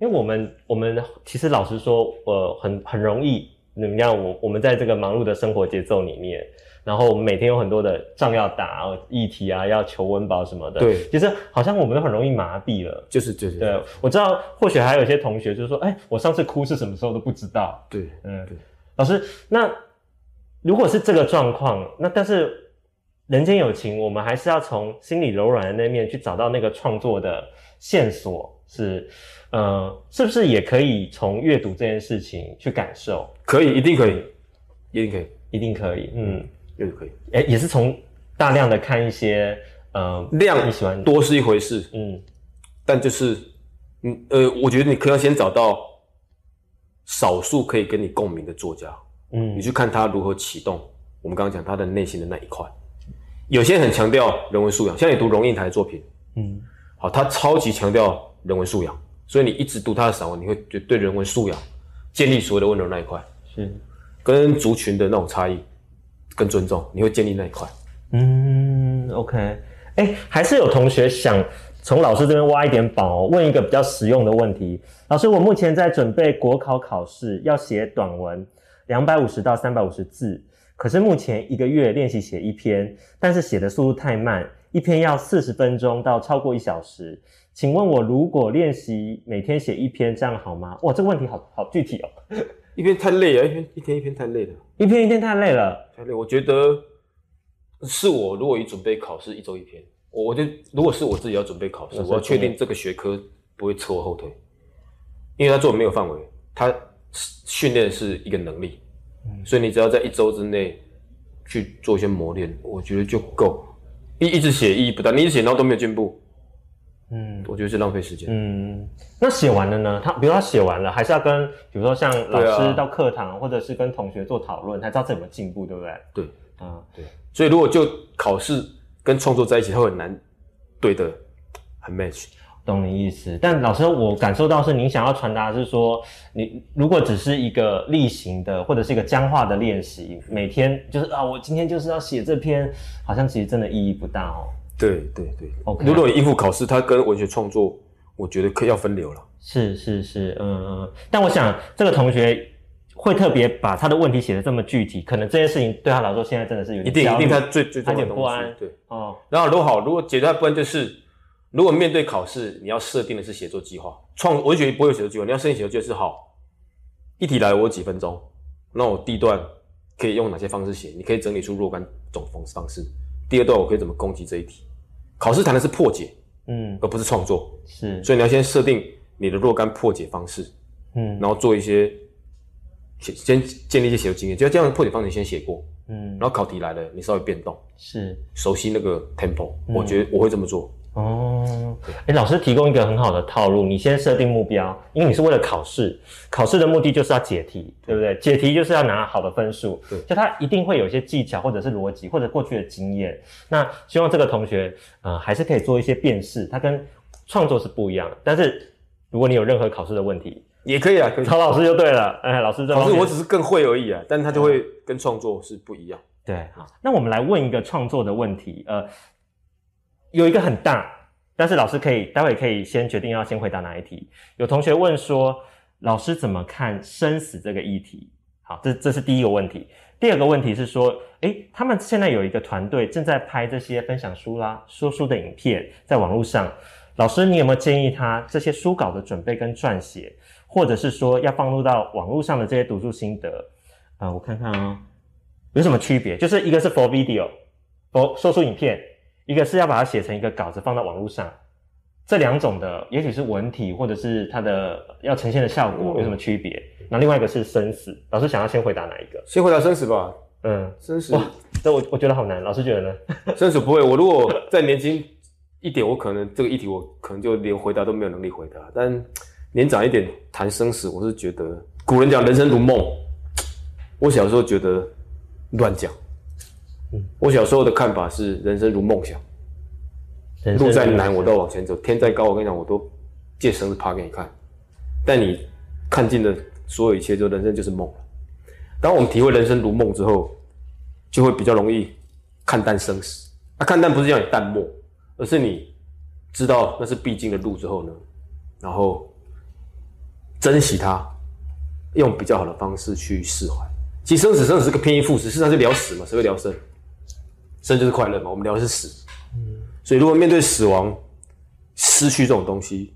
因为我们我们其实老实说，呃，很很容易，怎么样？我我们在这个忙碌的生活节奏里面，然后我们每天有很多的仗要打，呃议题啊，要求温饱什么的，对。其实好像我们都很容易麻痹了。就是就是对，我知道，或许还有一些同学就是说，哎，我上次哭是什么时候都不知道。对嗯。对，老师，那如果是这个状况，那但是人间有情，我们还是要从心里柔软的那面去找到那个创作的线索，是呃，是不是也可以从阅读这件事情去感受？可以，一定可以，一定可以，一定可以，嗯，一定可以。哎，也是从大量的看一些呃量你喜欢，多是一回事，嗯。但就是，嗯呃，我觉得你可能要先找到少数可以跟你共鸣的作家，嗯。你去看他如何启动我们刚刚讲他的内心的那一块。有些人很强调人文素养，像你读龙应台的作品，嗯。好，他超级强调人文素养，所以你一直读他的散文，你会觉得对人文素养建立所谓的温柔那一块，是，跟族群的那种差异更尊重，你会建立那一块。嗯，OK，哎，还是有同学想从老师这边挖一点宝、问一个比较实用的问题。老师，我目前在准备国考考试，要写短文，两百五十到三百五十字，可是目前一个月练习写一篇，但是写的速度太慢，一篇要四十分钟到超过一小时。请问我如果练习每天写一篇，这样好吗？哇，这个问题好好具体哦，一篇太累了，一篇一天一篇太累了，一篇一天太累了。太累。我觉得是我如果一准备考试一周一篇，我我就如果是我自己要准备考试，我要确定这个学科不会扯我后腿，因为它作文没有范围，他训练是一个能力，所以你只要在一周之内去做一些磨练，我觉得就够。一一直写意义不大，你一直写然后都没有进步，嗯我觉得是浪费时间。嗯，那写完了呢？他比如他写完了，还是要跟比如说像老师到课堂，或者是跟同学做讨论，才知道这有没有进步，对不对？对嗯，对，所以如果就考试跟创作在一起，它会很难对的很 match。懂你意思。但老师，我感受到是您想要传达的是说，你如果只是一个例行的或者是一个僵化的练习，每天就是啊，我今天就是要写这篇，好像其实真的意义不大哦。对对对 OK 如果你应付考试，它跟文学创作，我觉得可以要分流了。是是是，嗯嗯。但我想这个同学会特别把他的问题写的这么具体，可能这件事情对他来说现在真的是有一定一定他最最他重要的不安。对，哦，然后如果好，如果解决不安就是，如果面对考试，你要设定的是写作计划，创文学不会有写作计划，你要设定写作计划是好，一题来我有几分钟，那我第一段可以用哪些方式写？你可以整理出若干种方方式。第二段我可以怎么攻击这一题？考试谈的是破解，嗯，而不是创作，是，所以你要先设定你的若干破解方式，嗯，然后做一些写先建立一些写作经验，就要这样的破解方式你先写过，嗯，然后考题来了，你稍微变动，是。熟悉那个 tempo，、嗯我觉得我会这么做。哦，哎，老师提供一个很好的套路，你先设定目标，因为你是为了考试，考试的目的就是要解题，对不对？解题就是要拿好的分数，对就他一定会有一些技巧或者是逻辑或者过去的经验。那希望这个同学，呃，还是可以做一些辨识，他跟创作是不一样的。但是如果你有任何考试的问题，也可以啊，可以。曹老师就对了，哎，老师这老师我只是更会而已啊，但他就会跟创作是不一样。对，好，那我们来问一个创作的问题，呃，有一个很大，但是老师可以待会可以先决定要先回答哪一题。有同学问说，老师怎么看生死这个议题？好，这这是第一个问题。第二个问题是说，诶，他们现在有一个团队正在拍这些分享书啦、说书的影片，在网络上。老师，你有没有建议他这些书稿的准备跟撰写，或者是说要放入到网络上的这些读书心得？啊、我看看啊、哦，有什么区别？就是一个是 for video，for 说书影片，一个是要把它写成一个稿子放到网络上。这两种的，也许是文体或者是它的要呈现的效果有什么区别？那另外一个是生死，老师想要先回答哪一个？先回答生死吧。嗯，生死哇，这我我觉得好难，老师觉得呢？[LAUGHS] 生死不会。我如果再年轻一点，我可能这个议题我可能就连回答都没有能力回答。但年长一点谈生死，我是觉得古人讲人生如梦，我小时候觉得乱讲。嗯我小时候的看法是人生如梦想，路再难我都要往前走，天再高我跟你讲我都借绳子爬给你看。但你看尽了所有一切之后，人生就是梦了。当我们体会人生如梦之后，就会比较容易看淡生死。啊，看淡不是叫你淡漠，而是你知道那是必经的路之后呢，然后珍惜它，用比较好的方式去释怀。其实生死生死是个偏义副词，事实上是聊死嘛，谁会聊生？生就是快乐嘛，我们聊的是死。嗯所以如果面对死亡、失去这种东西，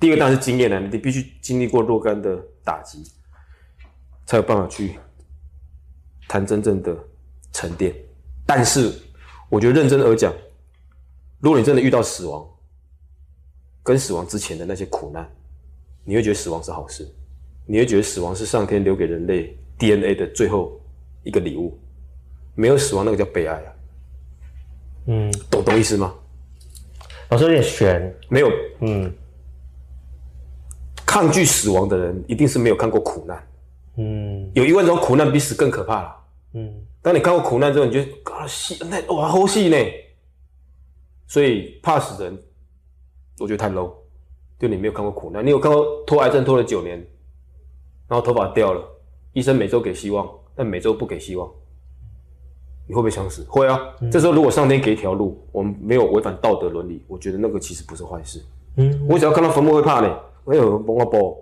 第一个当然是经验了，你必须经历过若干的打击，才有办法去谈真正的沉淀。但是，我觉得认真而讲，如果你真的遇到死亡，跟死亡之前的那些苦难，你会觉得死亡是好事，你会觉得死亡是上天留给人类 DNA 的最后一个礼物。没有死亡，那个叫悲哀啊，嗯，懂懂意思吗？老师有点悬，没有嗯抗拒死亡的人，一定是没有看过苦难。嗯有一万种苦难比死更可怕了。嗯当你看过苦难之后，你就啊戏那哇好戏呢。所以怕死的人，我觉得太 low。就你没有看过苦难，你有看过拖癌症拖了九年，然后头发掉了，医生每周给希望，但每周不给希望，你会不会想死？会啊。这时候如果上天给一条路，我们没有违反道德伦理，我觉得那个其实不是坏事。嗯我只要看到坟墓会怕呢，哎呦，蒙啊包，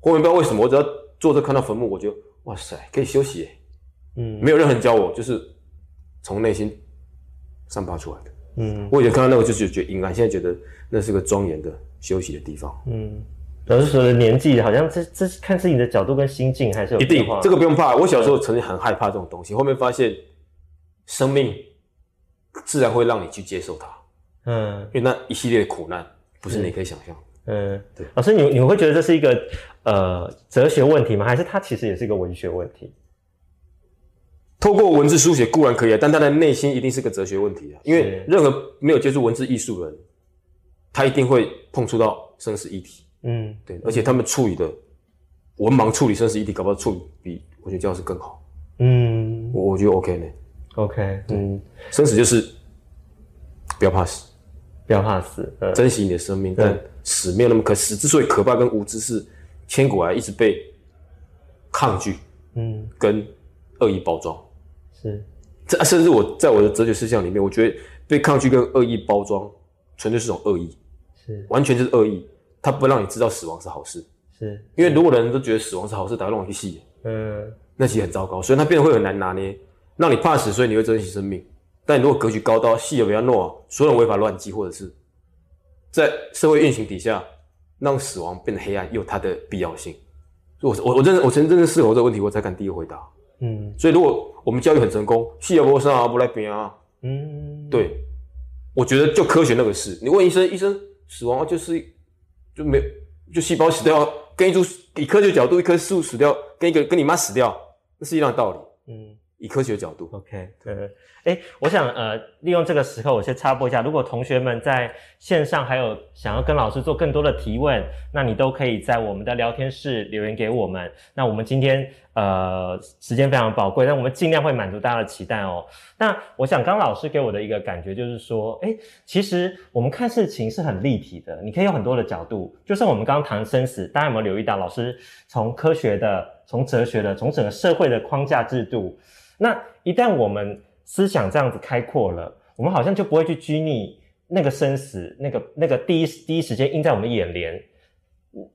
后面不知道为什么，我只要坐着看到坟墓，我就哇塞，可以休息耶。嗯没有任何人教我，就是从内心散发出来的。嗯我以前看到那个就是觉得阴暗，现在觉得那是个庄严的休息的地方。嗯，老师说的年纪好像这这看自己的角度跟心境还是有一定这个不用怕。我小时候曾经很害怕这种东西，后面发现生命自然会让你去接受它，嗯因为那一系列的苦难不是你可以想象。嗯，对老师你你会觉得这是一个呃哲学问题吗？还是它其实也是一个文学问题？透过文字书写固然可以啊，但他的内心一定是个哲学问题啊。因为任何没有接触文字艺术的人，他一定会碰触到生死议题。嗯对，而且他们处理的文盲处理生死议题，搞不好处理比文学教师更好。嗯我我觉得 OK 呢。，OK，嗯，生死就是不要怕死，不要怕死，呃，珍惜你的生命，但死没有那么可死。之所以可怕跟无知，是千古来一直被抗拒嗯。跟恶意包装。是，这甚至我在我的哲学思想里面，我觉得被抗拒跟恶意包装，纯粹是种恶意，是。完全就是恶意。他不让你知道死亡是好事，是，因为如果人都觉得死亡是好事，打开让我去戏，嗯那其实很糟糕，所以它变得会很难拿捏，让你怕死，所以你会珍惜生命。但你如果格局高到戏也不要诺，所有人违法乱纪，或者是在社会运行底下，让死亡变得黑暗，有它的必要性。所以我我我真的我曾真正思考过这个问题，我才敢第一个回答。嗯所以如果我们教育很成功，戏也不上啊，不来编啊，嗯，对，我觉得就科学那个事。你问医生，医生死亡就是就没就细胞死掉，跟一株以科学角度，一棵树死掉，跟一个跟你妈死掉，那是一样的道理。嗯。以科学角度，OK，呃，哎，我想呃，利用这个时候，我先插播一下，如果同学们在线上还有想要跟老师做更多的提问，那你都可以在我们的聊天室留言给我们。那我们今天呃时间非常宝贵，但我们尽量会满足大家的期待哦。那我想刚老师给我的一个感觉就是说，哎，其实我们看事情是很立体的，你可以有很多的角度。就像我们刚刚谈生死，大家有没有留意到，老师从科学的、从哲学的、从整个社会的框架制度。那一旦我们思想这样子开阔了，我们好像就不会去拘泥那个生死，那个那个第一第一时间映在我们眼帘，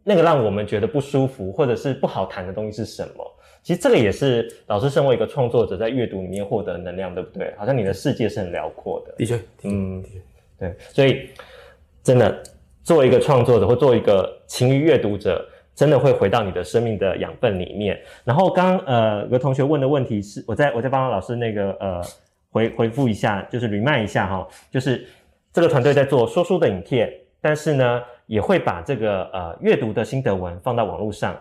那个让我们觉得不舒服或者是不好谈的东西是什么？其实这个也是老师身为一个创作者在阅读里面获得能量，对不对？好像你的世界是很辽阔的。的确，嗯的确，对，所以真的作为一个创作者或作为一个勤于阅读者，真的会回到你的生命的养分里面。然后刚呃有同学问的问题是，我再我再帮老师那个呃回回复一下，就是捋慢一下哈，就是这个团队在做说书的影片，但是呢，也会把这个呃阅读的心得文放到网络上。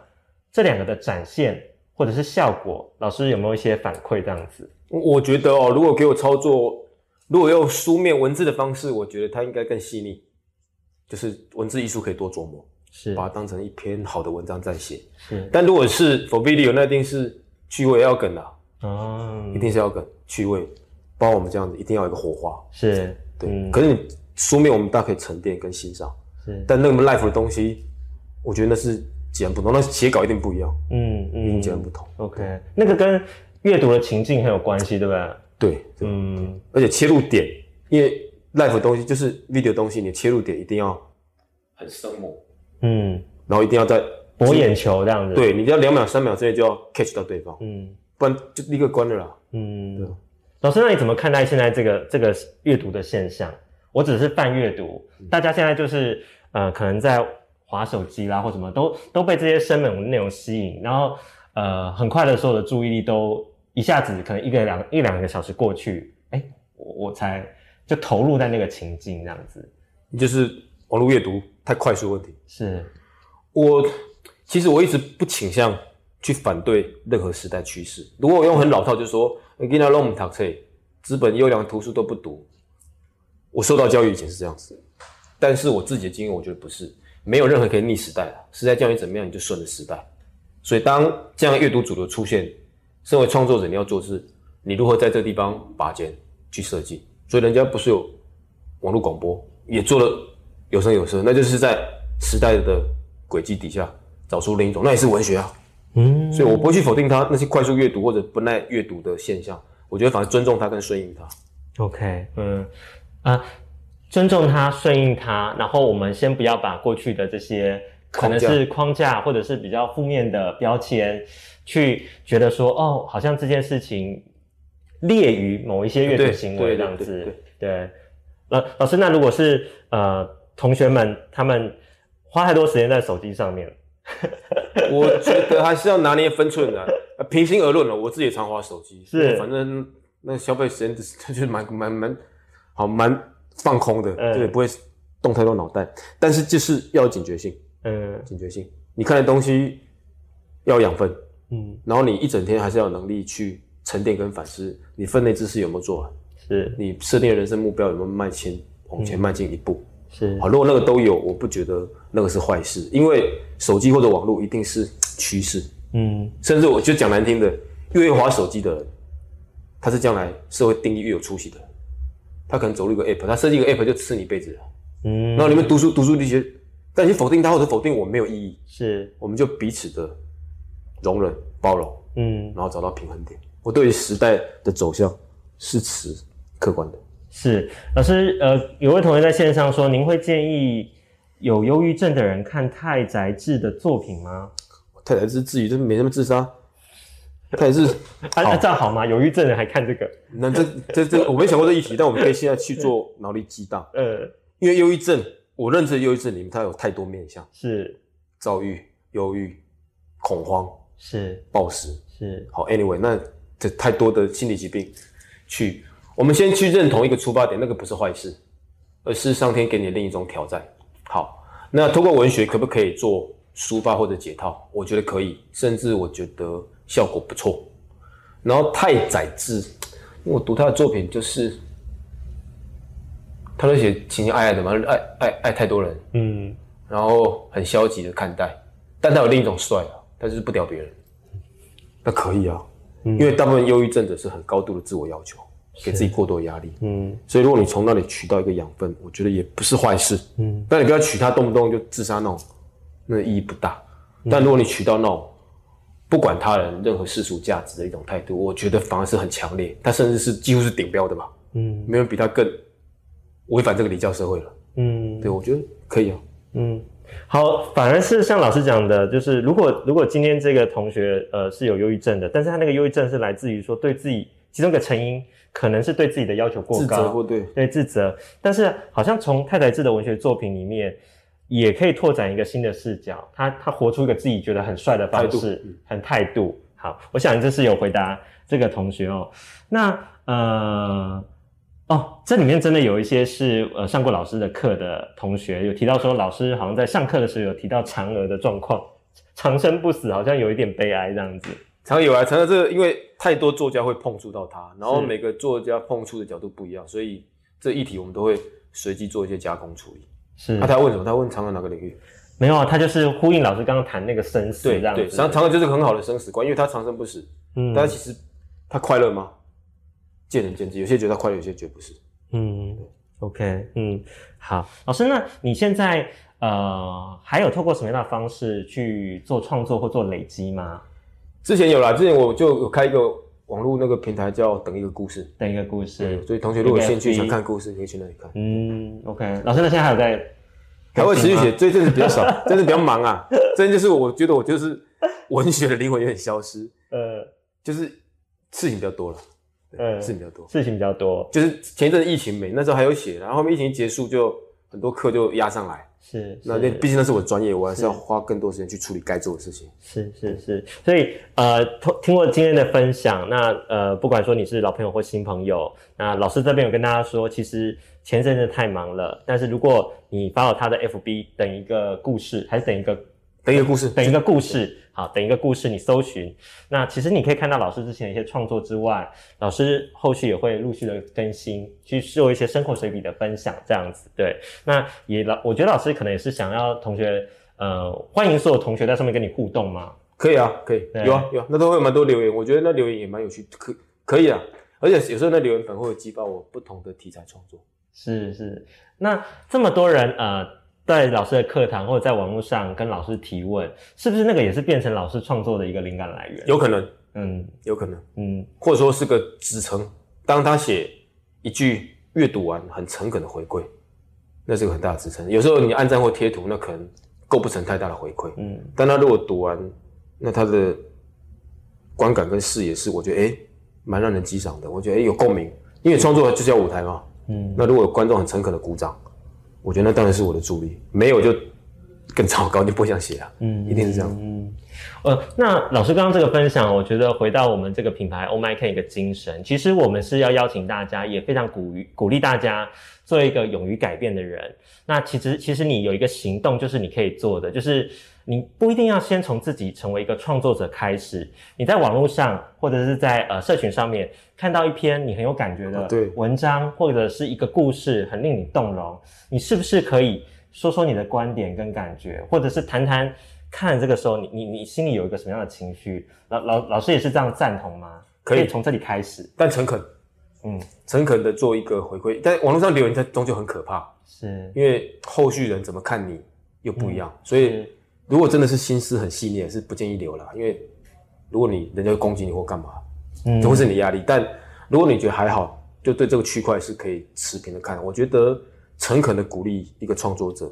这两个的展现或者是效果，老师有没有一些反馈？这样子，我觉得哦，如果给我操作，如果用书面文字的方式，我觉得它应该更细腻，就是文字艺术可以多琢磨，是把它当成一篇好的文章在写。是但如果是 for video，那一定是趣味要梗的、哦，一定是要梗趣味，包括我们这样子，一定要有一个火花。是对，嗯可是你书面我们大家可以沉淀跟欣赏，是但那么 life 的东西，我觉得那是截然不同，那写稿一定不一样，嗯嗯截然不同。OK，那个跟阅读的情境很有关系，对不对？对，对嗯而且切入点，因为 life 的东西就是 video 的东西，你切入点一定要很生猛，嗯，然后一定要在博眼球这样子。，对，你要两秒三秒之内就要 catch 到对方，嗯不然就立刻关了啦。嗯。老师，那你怎么看待现在这个这个阅读的现象？我只是泛阅读，大家现在就是呃，可能在划手机啦或什么，都都被这些生猛的内容吸引，然后呃，很快的所有的注意力都一下子可能一个两一两个小时过去，哎，我我才就投入在那个情境这样子。就是网络阅读太快速问题。是，我其实我一直不倾向去反对任何时代趋势。如果我用很老套，就是说，你跟他弄读册，资本优良图书都不读。我受到教育以前是这样子，但是我自己的经验，我觉得不是，没有任何可以逆时代的。时代教育怎么样，你就顺着时代。所以当这样阅读主流出现，身为创作者，你要做的是，你如何在这个地方拔尖去设计。所以人家不是有网络广播，也做了有声有色，那就是在时代的轨迹底下找出另一种，那也是文学啊。嗯，所以我不会去否定它那些快速阅读或者不耐阅读的现象，我觉得反而尊重它跟顺应它。OK，嗯啊，尊重他，顺应他，然后我们先不要把过去的这些可能是框架或者是比较负面的标签，去觉得说哦，好像这件事情列于某一些阅读行为对对这样子对。对，老老师，那如果是呃同学们他们花太多时间在手机上面，[LAUGHS] 我觉得还是要拿捏分寸的、呃 [LAUGHS] 平心而论了，我自己也常滑手机，是。反正那消费时间就是蛮蛮蛮好蛮放空的，嗯。就也不会动太多脑袋，但是就是要有警觉性，嗯。警觉性，你看的东西要养分，嗯，然后你一整天还是要有能力去沉淀跟反思，你分内之事有没有做完，是。你设定的人生目标有没有迈前往前迈进一步。是好，如果那个都有，我不觉得那个是坏事，因为手机或者网络一定是趋势，嗯甚至我就讲难听的，越会滑手机的人，他是将来社会定义越有出息的人。他可能走入一个 app，他设计一个 app 就吃你一辈子了。嗯，然后你们读书读书那些，但你否定他或者否定我没有意义，是我们就彼此的容忍包容，嗯然后找到平衡点。我对于时代的走向是持客观的。是老师，呃，有位同学在线上说，您会建议有忧郁症的人看太宰治的作品吗？太宰治至于就是没那么自杀，太宰治 [LAUGHS] 啊，那这样好吗？忧郁症人还看这个？那这这这我没想过这议题，但我们可以现在去做脑力激荡，[LAUGHS] 呃，因为忧郁症，我认知的忧郁症里面它有太多面向，是躁郁、忧郁、恐慌、是暴食。是，好，anyway，那这太多的心理疾病，去我们先去认同一个出发点，那个不是坏事，而是上天给你的另一种挑战。好，那通过文学可不可以做抒发或者解套？我觉得可以，甚至我觉得效果不错。然后太宰治，因为我读他的作品就是，他都写情情爱爱的嘛，爱爱爱太多人，嗯然后很消极的看待，但他有另一种帅啊，他就是不屌别人，那可以啊，因为大部分忧郁症者是很高度的自我要求，给自己过多的压力，嗯。所以如果你从那里取到一个养分，我觉得也不是坏事，嗯，但你不要取它动不动就自杀那种，那意义不大。但如果你取到那种不管他人任何世俗价值的一种态度，我觉得反而是很强烈，他甚至是几乎是顶标的吧，嗯。没有人比他更违反这个礼教社会了。嗯。对，我觉得可以啊。嗯。好，反而是像老师讲的，就是如果如果今天这个同学呃是有忧郁症的，但是他那个忧郁症是来自于说对自己其中一个成因可能是对自己的要求过自高，责或对，对自责，但是好像从太宰治的文学作品里面，也可以拓展一个新的视角。他他活出一个自己觉得很帅的方式嗯，很态度。好，我想这是有回答这个同学哦。那呃，哦，这里面真的有一些是呃上过老师的课的同学有提到说，老师好像在上课的时候有提到嫦娥的状况，长生不死，好像有一点悲哀这样子。常有啊，常常这个因为太多作家会碰触到它，然后每个作家碰触的角度不一样，所以这议题我们都会随机做一些加工处理。是那、他问什么？他问常常哪个领域？没有啊，他就是呼应老师刚刚谈那个生死对对，这样子。嫦嫦娥就是很好的生死观，因为他长生不死。嗯但是其实他快乐吗？见仁见智，有些觉得他快乐，有些觉得不是。嗯，OK，嗯，好，老师，那你现在呃还有透过什么样的方式去做创作或做累积吗？之前有啦，之前我就有开一个网络那个平台叫“等一个故事等一个故”，事。所以同学如果有兴趣想看故事，可以去那里看。嗯，OK，老师，那现在还有在？还会持续写，最近是比较少，最近比较忙啊。[LAUGHS] 这阵就是我觉得我就是文学的灵魂有点消失，呃就是事情比较多了，呃，事情比较多。事情比较多，就是前一阵子疫情没，那时候还有写，然后后面疫情结束就很多课就压上来。是那那毕竟那是我专业，我还是要花更多时间去处理该做的事情。是是是，所以呃，听听过今天的分享，那呃，不管说你是老朋友或新朋友，那老师这边有跟大家说，其实前阵子太忙了，但是如果你发了他的 FB 等一个故事，还是等一个等一个故事，等一个故事，好，等一个故事，你搜寻，那其实你可以看到老师之前的一些创作之外，老师后续也会陆续的更新，去做一些生活随笔的分享，这样子，对，那也老，我觉得老师可能也是想要同学，呃，欢迎所有同学在上面跟你互动嘛，可以啊，可以，有啊有啊，那都会有蛮多留言，我觉得那留言也蛮有趣，可可以啊，而且有时候那留言粉会激发我不同的题材创作。是是，那这么多人呃，在老师的课堂或者在网络上跟老师提问，是不是那个也是变成老师创作的一个灵感来源？有可能，嗯有可能，嗯或者说是个支撑。当他写一句阅读完很诚恳的回馈，那是个很大的支撑。有时候你按赞或贴图，那可能构不成太大的回馈，嗯但他如果读完，那他的观感跟视野是我觉得哎蛮让人激赏的，我觉得哎有共鸣，因为创作就是要舞台嘛。嗯，那如果有观众很诚恳的鼓掌，我觉得那当然是我的助力，没有就更糟糕，你不会想写了，嗯一定是这样。嗯，呃，那老师刚刚这个分享，我觉得回到我们这个品牌 Oh My Can 一个精神，其实我们是要邀请大家，也非常鼓励鼓励大家做一个勇于改变的人。那其实其实你有一个行动，就是你可以做的，就是你不一定要先从自己成为一个创作者开始，你在网络上或者是在呃社群上面看到一篇你很有感觉的文章，或者是一个故事很令你动容，你是不是可以说说你的观点跟感觉，或者是谈谈看这个时候你你你心里有一个什么样的情绪？老老老师也是这样赞同吗？可以。从这里开始，但诚恳，嗯，诚恳的做一个回馈，但网络上留言它终究很可怕，是。因为后续人怎么看你又不一样，所以是如果真的是心思很细腻，是不建议留了，因为如果你人家攻击你或干嘛，嗯都会是你的压力。但如果你觉得还好，就对这个区块是可以持平的看，我觉得诚恳的鼓励一个创作者，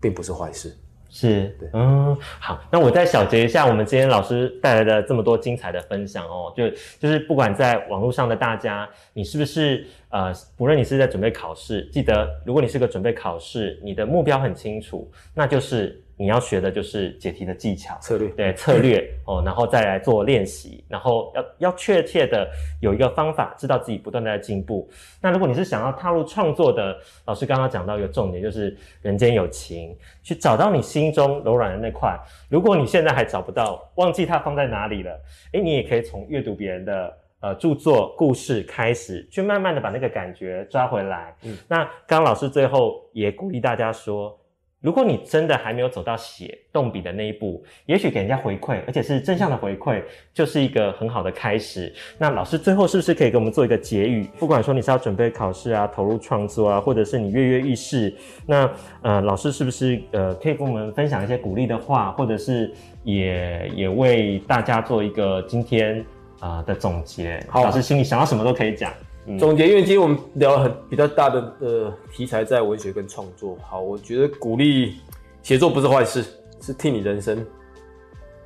并不是坏事。是，嗯，好，那我再小结一下我们今天老师带来的这么多精彩的分享哦，就就是不管在网络上的大家，你是不是呃，不论你是在准备考试，记得如果你是个准备考试，你的目标很清楚，那就是你要学的就是解题的技巧。策略对策略哦，然后再来做练习，然后要要确切的有一个方法，知道自己不断的在进步。那如果你是想要踏入创作的，老师刚刚讲到一个重点，就是人间有情，去找到你心中柔软的那块。如果你现在还找不到，忘记它放在哪里了，诶，你也可以从阅读别人的。呃，著作故事开始，去慢慢的把那个感觉抓回来。嗯那刚刚老师最后也鼓励大家说，如果你真的还没有走到写动笔的那一步，也许给人家回馈，而且是正向的回馈，就是一个很好的开始。那老师最后是不是可以给我们做一个结语？不管说你是要准备考试啊，投入创作啊，或者是你跃跃欲试，那呃，老师是不是呃可以跟我们分享一些鼓励的话，或者是也也为大家做一个今天啊、呃的总结？好老师心里想到什么都可以讲。嗯总结，因为今天我们聊了很比较大的呃题材在文学跟创作。好，我觉得鼓励写作不是坏事，是替你人生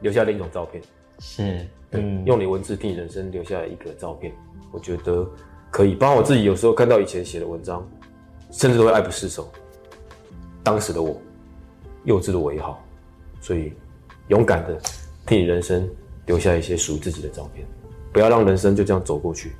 留下另一种照片。是，嗯，用你文字替你人生留下一个照片，我觉得可以。包括我自己有时候看到以前写的文章，甚至都会爱不释手。当时的我，幼稚的我也好，所以勇敢的替你人生留下一些属于自己的照片，不要让人生就这样走过去。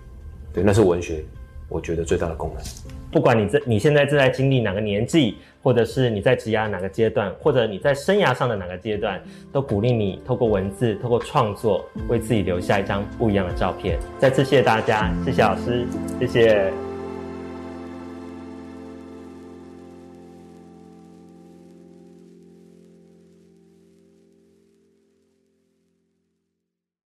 对，那是文学，我觉得最大的功能。不管你在你现在正在经历哪个年纪，或者是你在职涯哪个阶段，或者你在生涯上的哪个阶段，都鼓励你透过文字、透过创作，为自己留下一张不一样的照片。再次谢谢大家，谢谢老师，谢谢。